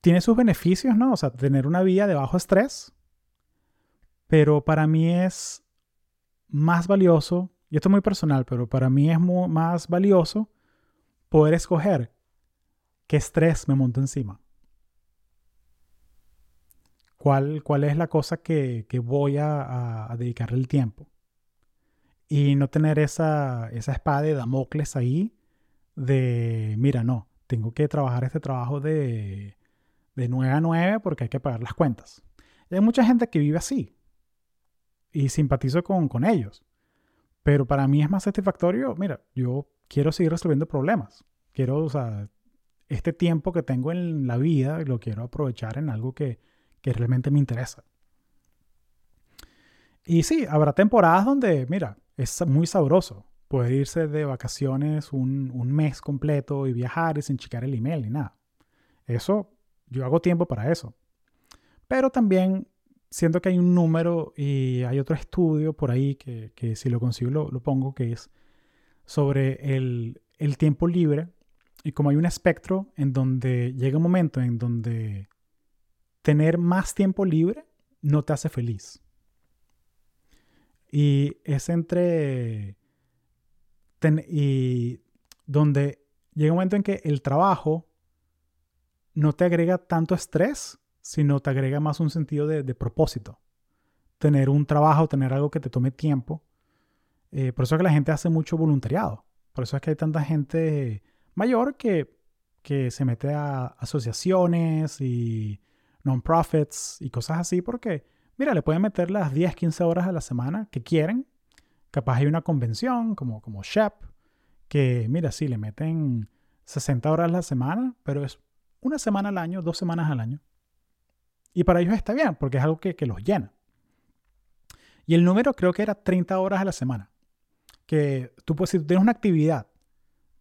tiene sus beneficios, ¿no? O sea, tener una vida de bajo estrés, pero para mí es más valioso, y esto es muy personal, pero para mí es más valioso poder escoger qué estrés me monto encima. ¿Cuál, cuál es la cosa que, voy a, dedicarle el tiempo? Y no tener esa, esa espada de Damocles ahí de, mira, no, tengo que trabajar este trabajo de, de 9 a 9 porque hay que pagar las cuentas. hay mucha gente que vive así y simpatizo con, con ellos. Pero para mí es más satisfactorio, mira, yo quiero seguir resolviendo problemas. Quiero, o sea, este tiempo que tengo en la vida lo quiero aprovechar en algo que, que realmente me interesa. Y sí, habrá temporadas donde, mira, es muy sabroso poder irse de vacaciones un, un mes completo y viajar y sin checar el email ni nada. Eso, yo hago tiempo para eso. Pero también siento que hay un número y hay otro estudio por ahí que, que si lo consigo lo, pongo, que es sobre el, el, tiempo libre y como hay un espectro en donde llega un momento en donde tener más tiempo libre no te hace feliz. Y es entre... y donde llega un momento en que el trabajo no te agrega tanto estrés, sino te agrega más un sentido de, propósito. Tener un trabajo, tener algo que te tome tiempo. Eh, por eso es que la gente hace mucho voluntariado. Por eso es que hay tanta gente mayor que, que se mete a asociaciones y non-profits y cosas así porque, mira, le pueden meter las 10, 15 horas a la semana que quieren. Capaz hay una convención como, como SHEP que, mira, sí, le meten 60 horas a la semana, pero es una semana al año, dos semanas al año. Y para ellos está bien, porque es algo que, los llena. Y el número creo que era 30 horas a la semana. Que tú, puedes, si tú tienes una actividad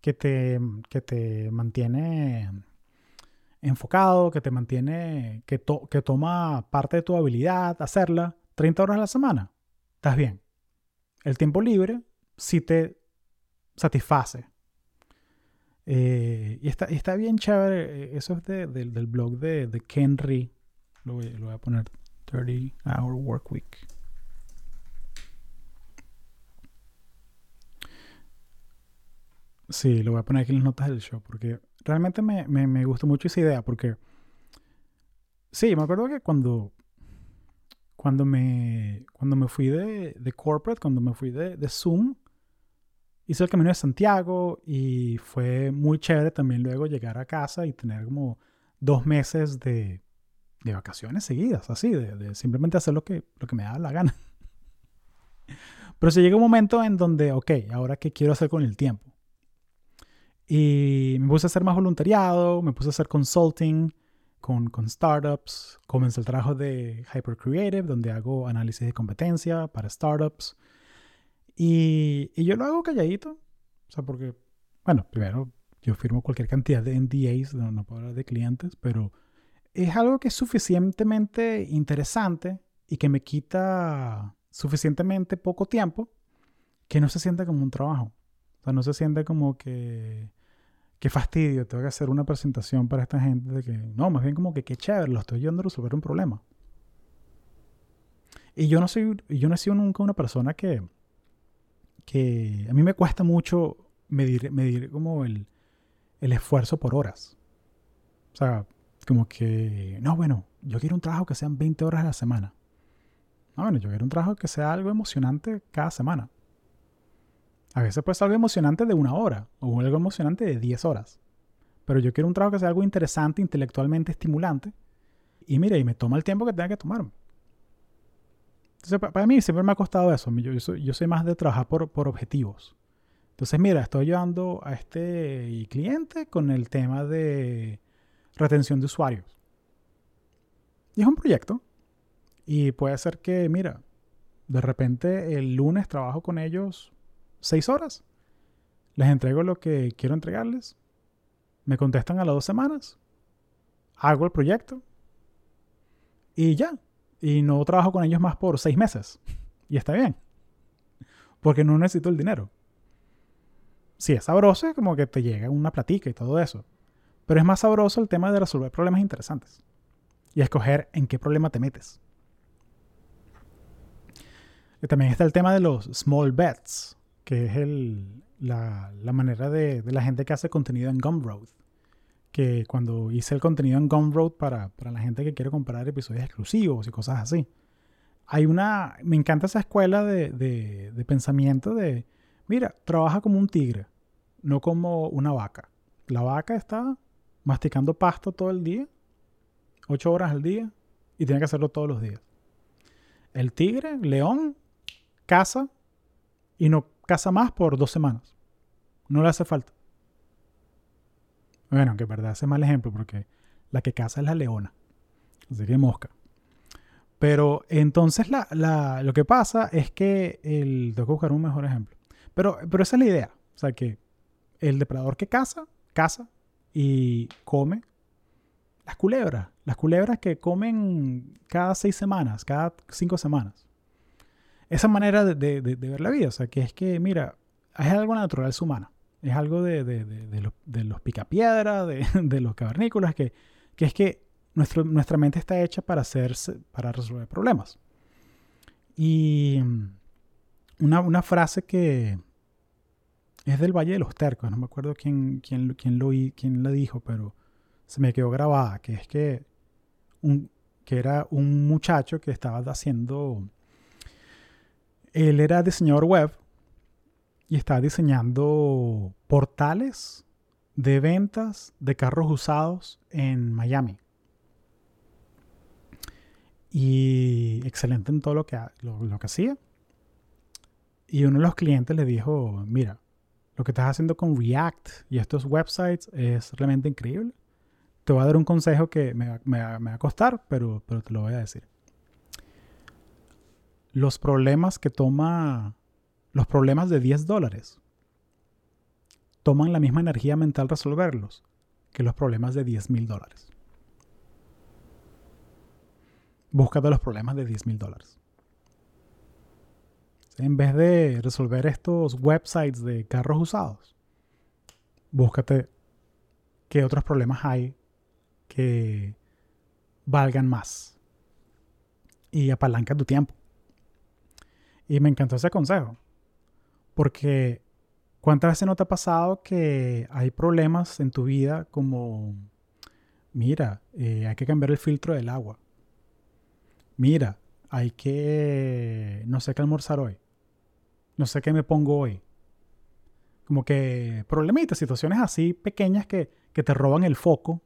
que te, que te mantiene enfocado, que te mantiene, que, que toma parte de tu habilidad, hacerla 30 horas a la semana, estás bien. El tiempo libre si te satisface. Eh, y, está, está bien chévere. Eh, eso es del blog de, de Kenry. Lo voy, lo voy a poner 30 Hour Work Week. Sí, lo voy a poner aquí en las notas del show porque realmente me, me, gustó mucho esa idea porque sí, me acuerdo que cuando cuando me cuando me fui de, de corporate, cuando me fui de, de, Zoom, hice el camino de Santiago y fue muy chévere también luego llegar a casa y tener como dos meses de, de vacaciones seguidas, así, de, de, simplemente hacer lo que, lo que me daba la gana. [laughs] Pero se llega un momento en donde, ok, ahora qué quiero hacer con el tiempo. Y me puse a hacer más voluntariado, me puse a hacer consulting con, con startups. Comencé el trabajo de Hyper Creative, donde hago análisis de competencia para startups. Y, y yo lo hago calladito. O sea, porque, bueno, primero, yo firmo cualquier cantidad de NDAs, no, no puedo hablar de clientes, pero es algo que es suficientemente interesante y que me quita suficientemente poco tiempo que no se sienta como un trabajo. O sea, no se siente como que qué fastidio, tengo que hacer una presentación para esta gente de que, no, más bien como que qué chévere, lo estoy yendo a resolver un problema. Y yo no soy, yo no he sido nunca una persona que, que a mí me cuesta mucho medir, medir como el, el esfuerzo por horas. O sea, como que, no, bueno, yo quiero un trabajo que sean 20 horas a la semana. No, bueno, yo quiero un trabajo que sea algo emocionante cada semana. A veces puede ser algo emocionante de una hora o algo emocionante de 10 horas. Pero yo quiero un trabajo que sea algo interesante, intelectualmente estimulante. Y mire, y me toma el tiempo que tenga que tomarme. Entonces, para mí siempre me ha costado eso. Yo, soy, yo soy, más de trabajar por, por, objetivos. Entonces, mira, estoy ayudando a este cliente con el tema de retención de usuarios. Y es un proyecto. Y puede ser que, mira, de repente el lunes trabajo con ellos seis horas. Les entrego lo que quiero entregarles. Me contestan a las dos semanas. Hago el proyecto. Y ya. Y no trabajo con ellos más por seis meses. Y está bien. Porque no necesito el dinero. Si es sabroso, como que te llega una platica y todo eso. Pero es más sabroso el tema de resolver problemas interesantes. Y escoger en qué problema te metes. Y también está el tema de los small bets que es el, la, la, manera de, de, la gente que hace contenido en Gumroad. Que cuando hice el contenido en Gumroad para, para la gente que quiere comprar episodios exclusivos y cosas así, hay una. Me encanta esa escuela de, de, de pensamiento de. Mira, trabaja como un tigre, no como una vaca. La vaca está masticando pasto todo el día, ocho horas al día, y tiene que hacerlo todos los días. El tigre, león, caza y no casa más por dos semanas. No le hace falta. Bueno, que verdad ese mal ejemplo porque la que caza es la leona. Así que mosca. Pero entonces la, lo que pasa es que el... Tengo que buscar un mejor ejemplo. Pero, pero esa es la idea. O sea que el depredador que caza, caza y come las culebras. Las culebras que comen cada seis semanas, cada cinco semanas esa manera de, ver la vida. O sea, que es que, mira, es algo natural, es humana. Es algo de, los, de los picapiedras, [laughs] de, los cavernícolas, que, que es que nuestro, nuestra mente está hecha para, hacerse, para resolver problemas. Y una, una, frase que es del Valle de los Tercos, no me acuerdo quién, quién, quién, lo, quién la dijo, pero se me quedó grabada, que es que, un, que era un muchacho que estaba haciendo, él era diseñador web y estaba diseñando portales de ventas de carros usados en Miami. Y excelente en todo lo que, lo, que hacía. Y uno de los clientes le dijo, mira, lo que estás haciendo con React y estos websites es realmente increíble. Te voy a dar un consejo que me, va a costar, pero, pero te lo voy a decir. Los problemas que toma los problemas de 10 dólares toman la misma energía mental resolverlos que los problemas de 10 mil dólares. Búscate los problemas de 10 mil dólares. En vez de resolver estos websites de carros usados, búscate qué otros problemas hay que valgan más. Y apalanca tu tiempo. Y me encantó ese consejo. Porque ¿cuántas veces no te ha pasado que hay problemas en tu vida como, mira, eh, hay que cambiar el filtro del agua? Mira, hay que, no sé qué almorzar hoy. No sé qué me pongo hoy. Como que problemitas, situaciones así pequeñas que, que te roban el foco.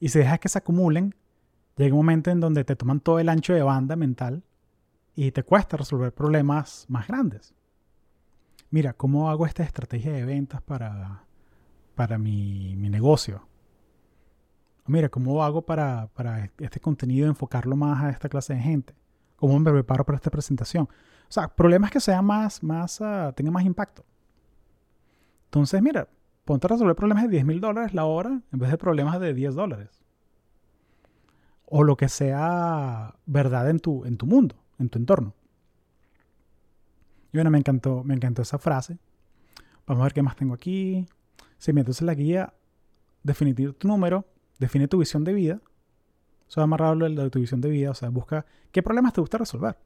Y si dejas que se acumulen, llega un momento en donde te toman todo el ancho de banda mental y te cuesta resolver problemas más grandes mira, ¿cómo hago esta estrategia de ventas para, para mi, negocio? Mira, ¿cómo hago para, este contenido enfocarlo más a esta clase de gente? ¿Cómo me preparo para esta presentación? O sea, problemas que sean más, más, uh, tengan más impacto. Entonces, mira, ponte a resolver problemas de 10 mil dólares la hora en vez de problemas de 10 dólares. O lo que sea verdad en tu, en tu mundo, en tu entorno. Y bueno, me encantó, me encantó esa frase. Vamos a ver qué más tengo aquí. Sí, entonces la guía, definir tu número, define tu visión de vida. Eso va amarrado de tu visión de vida. O sea, busca qué problemas te gusta resolver.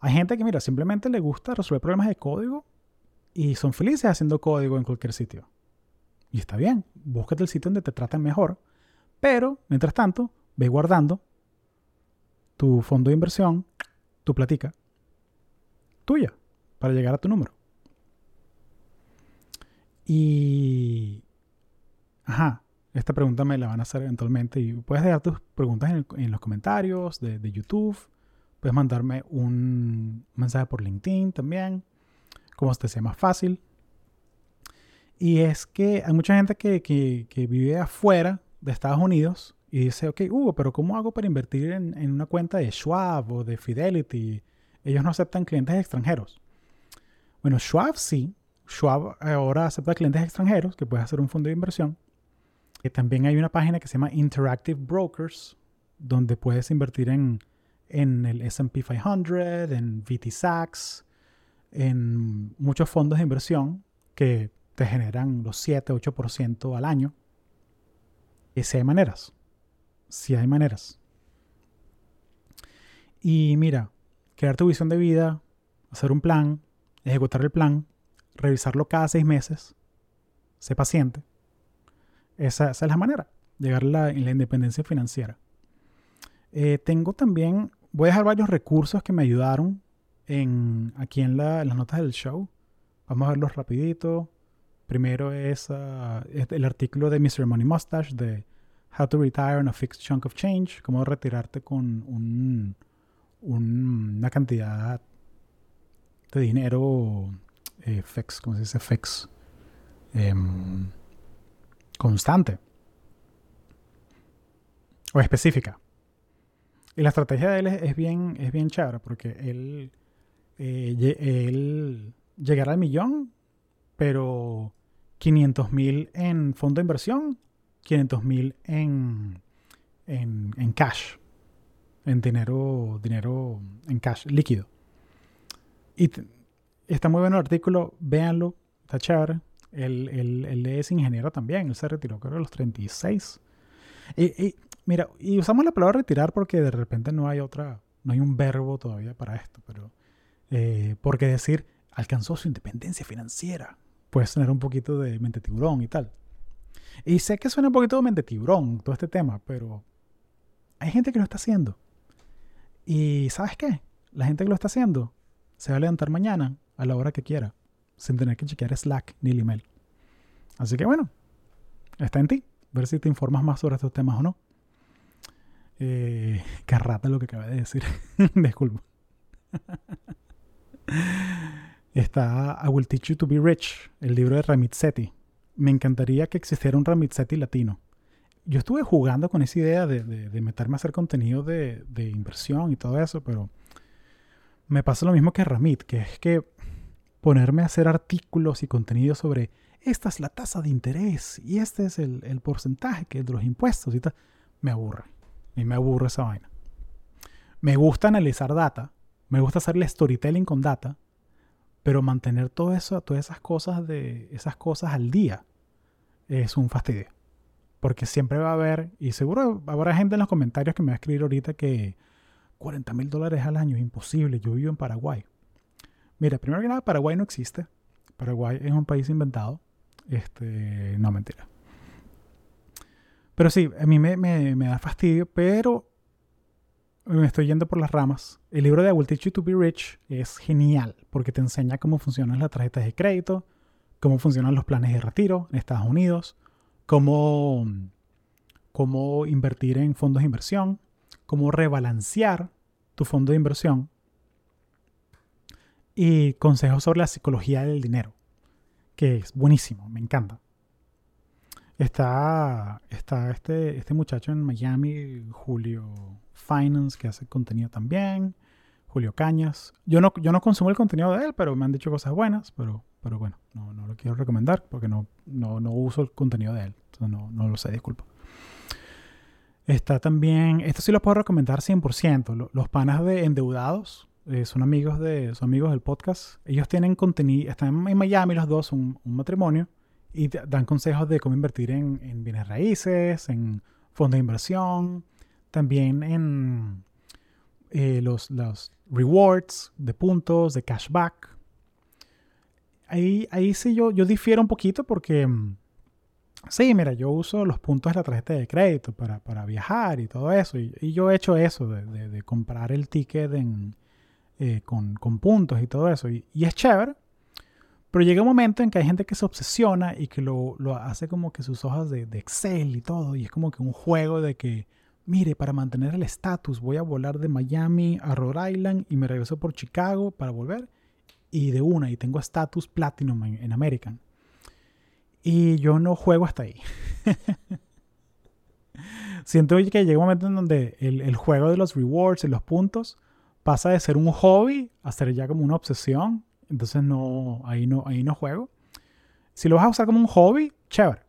Hay gente que, mira, simplemente le gusta resolver problemas de código y son felices haciendo código en cualquier sitio. Y está bien, búscate el sitio donde te traten mejor. Pero, mientras tanto, ve guardando tu fondo de inversión, tu platica, tuya para llegar a tu número. Y... Ajá, esta pregunta me la van a hacer eventualmente y puedes dejar tus preguntas en, los comentarios de, YouTube. Puedes mandarme un mensaje por LinkedIn también, como te sea más fácil. Y es que hay mucha gente que, que, vive afuera de Estados Unidos y dice, ok, Hugo, pero ¿cómo hago para invertir en, en, una cuenta de Schwab o de Fidelity ellos no aceptan clientes extranjeros. Bueno, Schwab sí. Schwab ahora acepta clientes extranjeros, que puedes hacer un fondo de inversión. Y también hay una página que se llama Interactive Brokers, donde puedes invertir en, en el SP 500, en VT Sachs, en muchos fondos de inversión que te generan los 7-8% al año. Y si hay maneras. Si hay maneras. Y mira, crear tu visión de vida, hacer un plan, ejecutar el plan, revisarlo cada seis meses, sé paciente. Esa, es la manera, llegar a la, la independencia financiera. Eh, tengo también, voy a dejar varios recursos que me ayudaron en, aquí en, las notas del show. Vamos a verlos rapidito. Primero es, ah, el artículo de Mr. Money Mustache de How to Retire on a Fixed Chunk of Change, cómo retirarte con un, una cantidad de dinero eh, FX, ¿cómo se dice? FX. Em, constante. O específica. Y la estrategia de él es, bien, es bien chévere porque él, eh, llegará al millón, pero 500 mil en fondo de inversión, 500 mil en, en cash en dinero, dinero en cash, líquido. Y está muy bueno el artículo, véanlo, está chévere. Él, él, es ingeniero también, él se retiró creo a los 36. Y, mira, y usamos la palabra retirar porque de repente no hay otra, no hay un verbo todavía para esto, pero eh, porque decir alcanzó su independencia financiera puede tener un poquito de mente tiburón y tal. Y sé que suena un poquito de mente tiburón todo este tema, pero hay gente que lo está haciendo. Y ¿sabes qué? La gente que lo está haciendo se va a levantar mañana a la hora que quiera, sin tener que chequear Slack ni el email. Así que bueno, está en ti, ver si te informas más sobre estos temas o no. Eh, [laughs] qué rata lo que acabé de decir. [laughs] Disculpa. [laughs] Está I Will Teach You to Be Rich, el libro de Ramit Sethi. Me encantaría que existiera un Ramit Sethi latino. Yo estuve jugando con esa idea de, meterme a hacer contenido de, de, inversión y todo eso, pero me pasa lo mismo que Ramit, que es que ponerme a hacer artículos y contenido sobre esta es la tasa de interés y este es el, el porcentaje que de los impuestos y tal, me aburre. Y me aburre esa vaina. Me gusta analizar data, me gusta hacerle storytelling con data, pero mantener todo eso, todas esas cosas de esas cosas al día es un fastidio. Porque siempre va a haber, y seguro habrá gente en los comentarios que me va a escribir ahorita que 40 mil dólares al año es imposible. Yo vivo en Paraguay. Mira, primero que nada, Paraguay no existe. Paraguay es un país inventado. Este, no, mentira. Pero sí, a mí me, me da fastidio, pero me estoy yendo por las ramas. El libro de I Will Teach You to Be Rich es genial porque te enseña cómo funcionan las tarjetas de crédito, cómo funcionan los planes de retiro en Estados Unidos, cómo, cómo invertir en fondos de inversión, cómo rebalancear tu fondo de inversión y consejos sobre la psicología del dinero, que es buenísimo, me encanta. Está, está este, este muchacho en Miami, Julio Finance, que hace contenido también. Julio Cañas. Yo no, yo no consumo el contenido de él, pero me han dicho cosas buenas, pero, pero bueno, no, no lo quiero recomendar porque no, no, no uso el contenido de él. Entonces no, no lo sé, disculpa. Está también, esto sí lo puedo recomendar 100%. Los panas de endeudados eh, son amigos de, son amigos del podcast. Ellos tienen contenido, están en Miami los dos, un, un matrimonio, y dan consejos de cómo invertir en, en bienes raíces, en fondos de inversión, también en eh, los, los, rewards de puntos, de cashback. Ahí, ahí sí yo, yo difiero un poquito porque, mm, sí, mira, yo uso los puntos de la tarjeta de crédito para, para viajar y todo eso. Y, yo he hecho eso de, de, comprar el ticket en, eh, con, con, puntos y todo eso. Y, y, es chévere. Pero llega un momento en que hay gente que se obsesiona y que lo, lo hace como que sus hojas de, de Excel y todo. Y es como que un juego de que mire, para mantener el estatus voy a volar de Miami a Rhode Island y me regreso por Chicago para volver. Y de una, y tengo estatus Platinum en, American. Y yo no juego hasta ahí. [laughs] Siento que llega un momento en donde el, juego de los rewards y los puntos pasa de ser un hobby a ser ya como una obsesión. Entonces no, ahí no, ahí no juego. Si lo vas a usar como un hobby, chévere.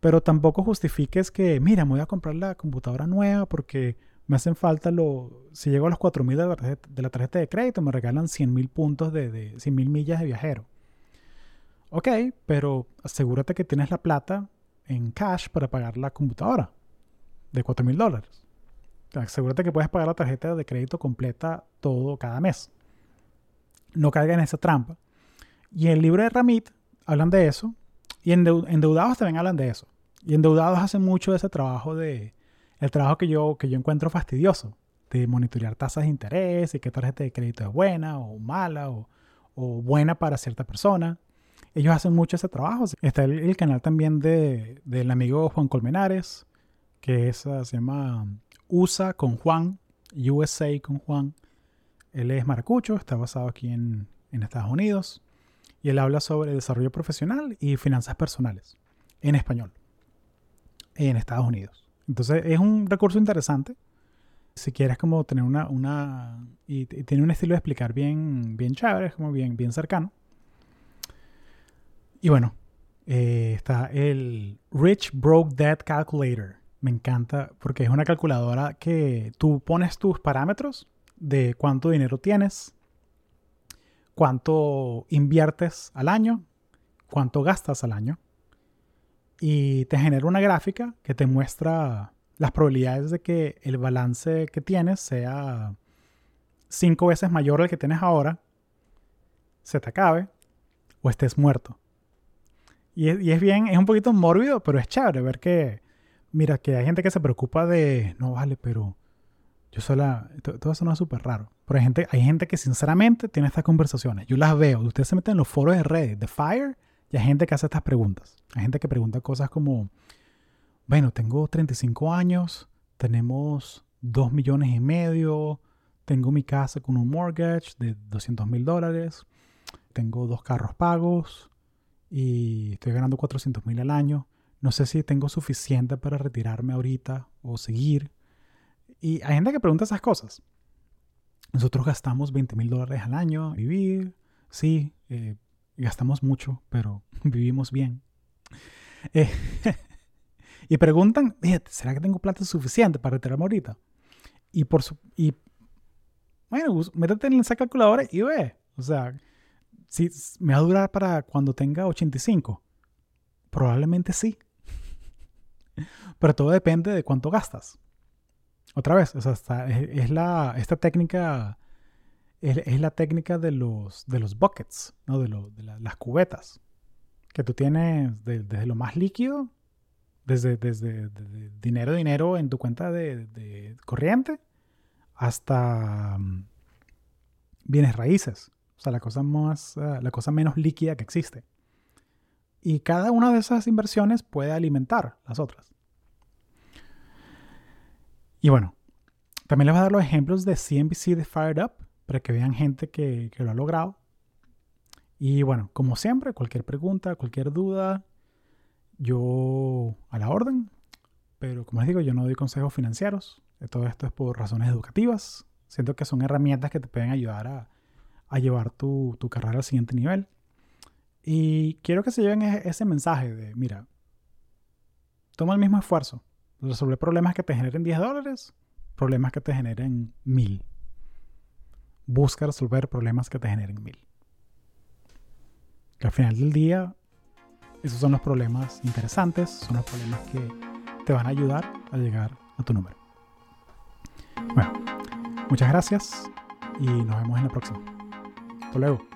Pero tampoco justifiques que, mira, me voy a comprar la computadora nueva porque me hacen falta lo... Si llego a los 4.000 de, la tarjeta, de la tarjeta de crédito, me regalan 100.000 puntos de, de 100.000 millas de viajero. Ok, pero asegúrate que tienes la plata en cash para pagar la computadora de 4.000 dólares. Asegúrate que puedes pagar la tarjeta de crédito completa todo cada mes. No caiga en esa trampa. Y en el libro de Ramit hablan de eso y endeudados también hablan de eso. Y endeudados hacen mucho de ese trabajo de el trabajo que yo, que yo encuentro fastidioso, de monitorear tasas de interés y qué tarjeta de crédito es buena o mala o, buena para cierta persona. Ellos hacen mucho ese trabajo. Está el, canal también de, del amigo Juan Colmenares, que es, ah, se llama USA con Juan, USA con Juan. Él es maracucho, está basado aquí en, en Estados Unidos y él habla sobre desarrollo profesional y finanzas personales en español en Estados Unidos. Entonces es un recurso interesante. Si quieres como tener una... una y, tiene un estilo de explicar bien, bien chévere, es como bien, bien cercano. Y bueno, eh, está el Rich Broke Dead Calculator. Me encanta porque es una calculadora que tú pones tus parámetros de cuánto dinero tienes, cuánto inviertes al año cuánto gastas al año y te genera una gráfica que te muestra las probabilidades de que el balance que tienes sea cinco veces mayor al que tienes ahora, se te acabe o estés muerto. Y es, y es, bien, es un poquito mórbido, pero es chévere ver que, mira, que hay gente que se preocupa de, no vale, pero yo sola, todo eso no es súper raro. Pero hay gente, hay gente que sinceramente tiene estas conversaciones. Yo las veo. Ustedes se meten en los foros de Reddit, de Fire, y hay gente que hace estas preguntas. Hay gente que pregunta cosas como, bueno, tengo 35 años, tenemos 2 millones y medio, tengo mi casa con un mortgage de 200 mil dólares, tengo dos carros pagos y estoy ganando 400 mil al año. No sé si tengo suficiente para retirarme ahorita o seguir. Y hay gente que pregunta esas cosas. Nosotros gastamos 20 mil dólares al año vivir. Sí, eh, gastamos mucho, pero [laughs] vivimos bien. Eh, [laughs] y preguntan, ¿será que tengo plata suficiente para retirarme ahorita? Y por su, y bueno, métete en esa calculadora y ve. O sea, si me va a durar para cuando tenga 85. Probablemente sí. [laughs] Pero todo depende de cuánto gastas. Otra vez, o sea, es, la, esta técnica es, la técnica de los, de los buckets, ¿no? de, de las cubetas, que tú tienes desde lo más líquido, desde, desde, dinero, dinero en tu cuenta de, corriente, hasta mm, bienes raíces, o sea, la cosa, más, ah, la cosa menos líquida que existe. Y cada una de esas inversiones puede alimentar las otras. Y bueno, también les voy a dar los ejemplos de CNBC de Fired Up para que vean gente que, lo ha logrado. Y bueno, como siempre, cualquier pregunta, cualquier duda, yo a la orden. Pero como les digo, yo no doy consejos financieros. Todo esto es por razones educativas. Siento que son herramientas que te pueden ayudar a, llevar tu, tu, carrera al siguiente nivel. Y quiero que se lleven ese mensaje de, mira, toma el mismo esfuerzo resolver problemas que te generen 10 dólares, problemas que te generen 1000. Busca resolver problemas que te generen 1000. Que al final del día, esos son los problemas interesantes, son los problemas que te van a ayudar a llegar a tu número. Bueno, muchas gracias y nos vemos en la próxima. Hasta luego.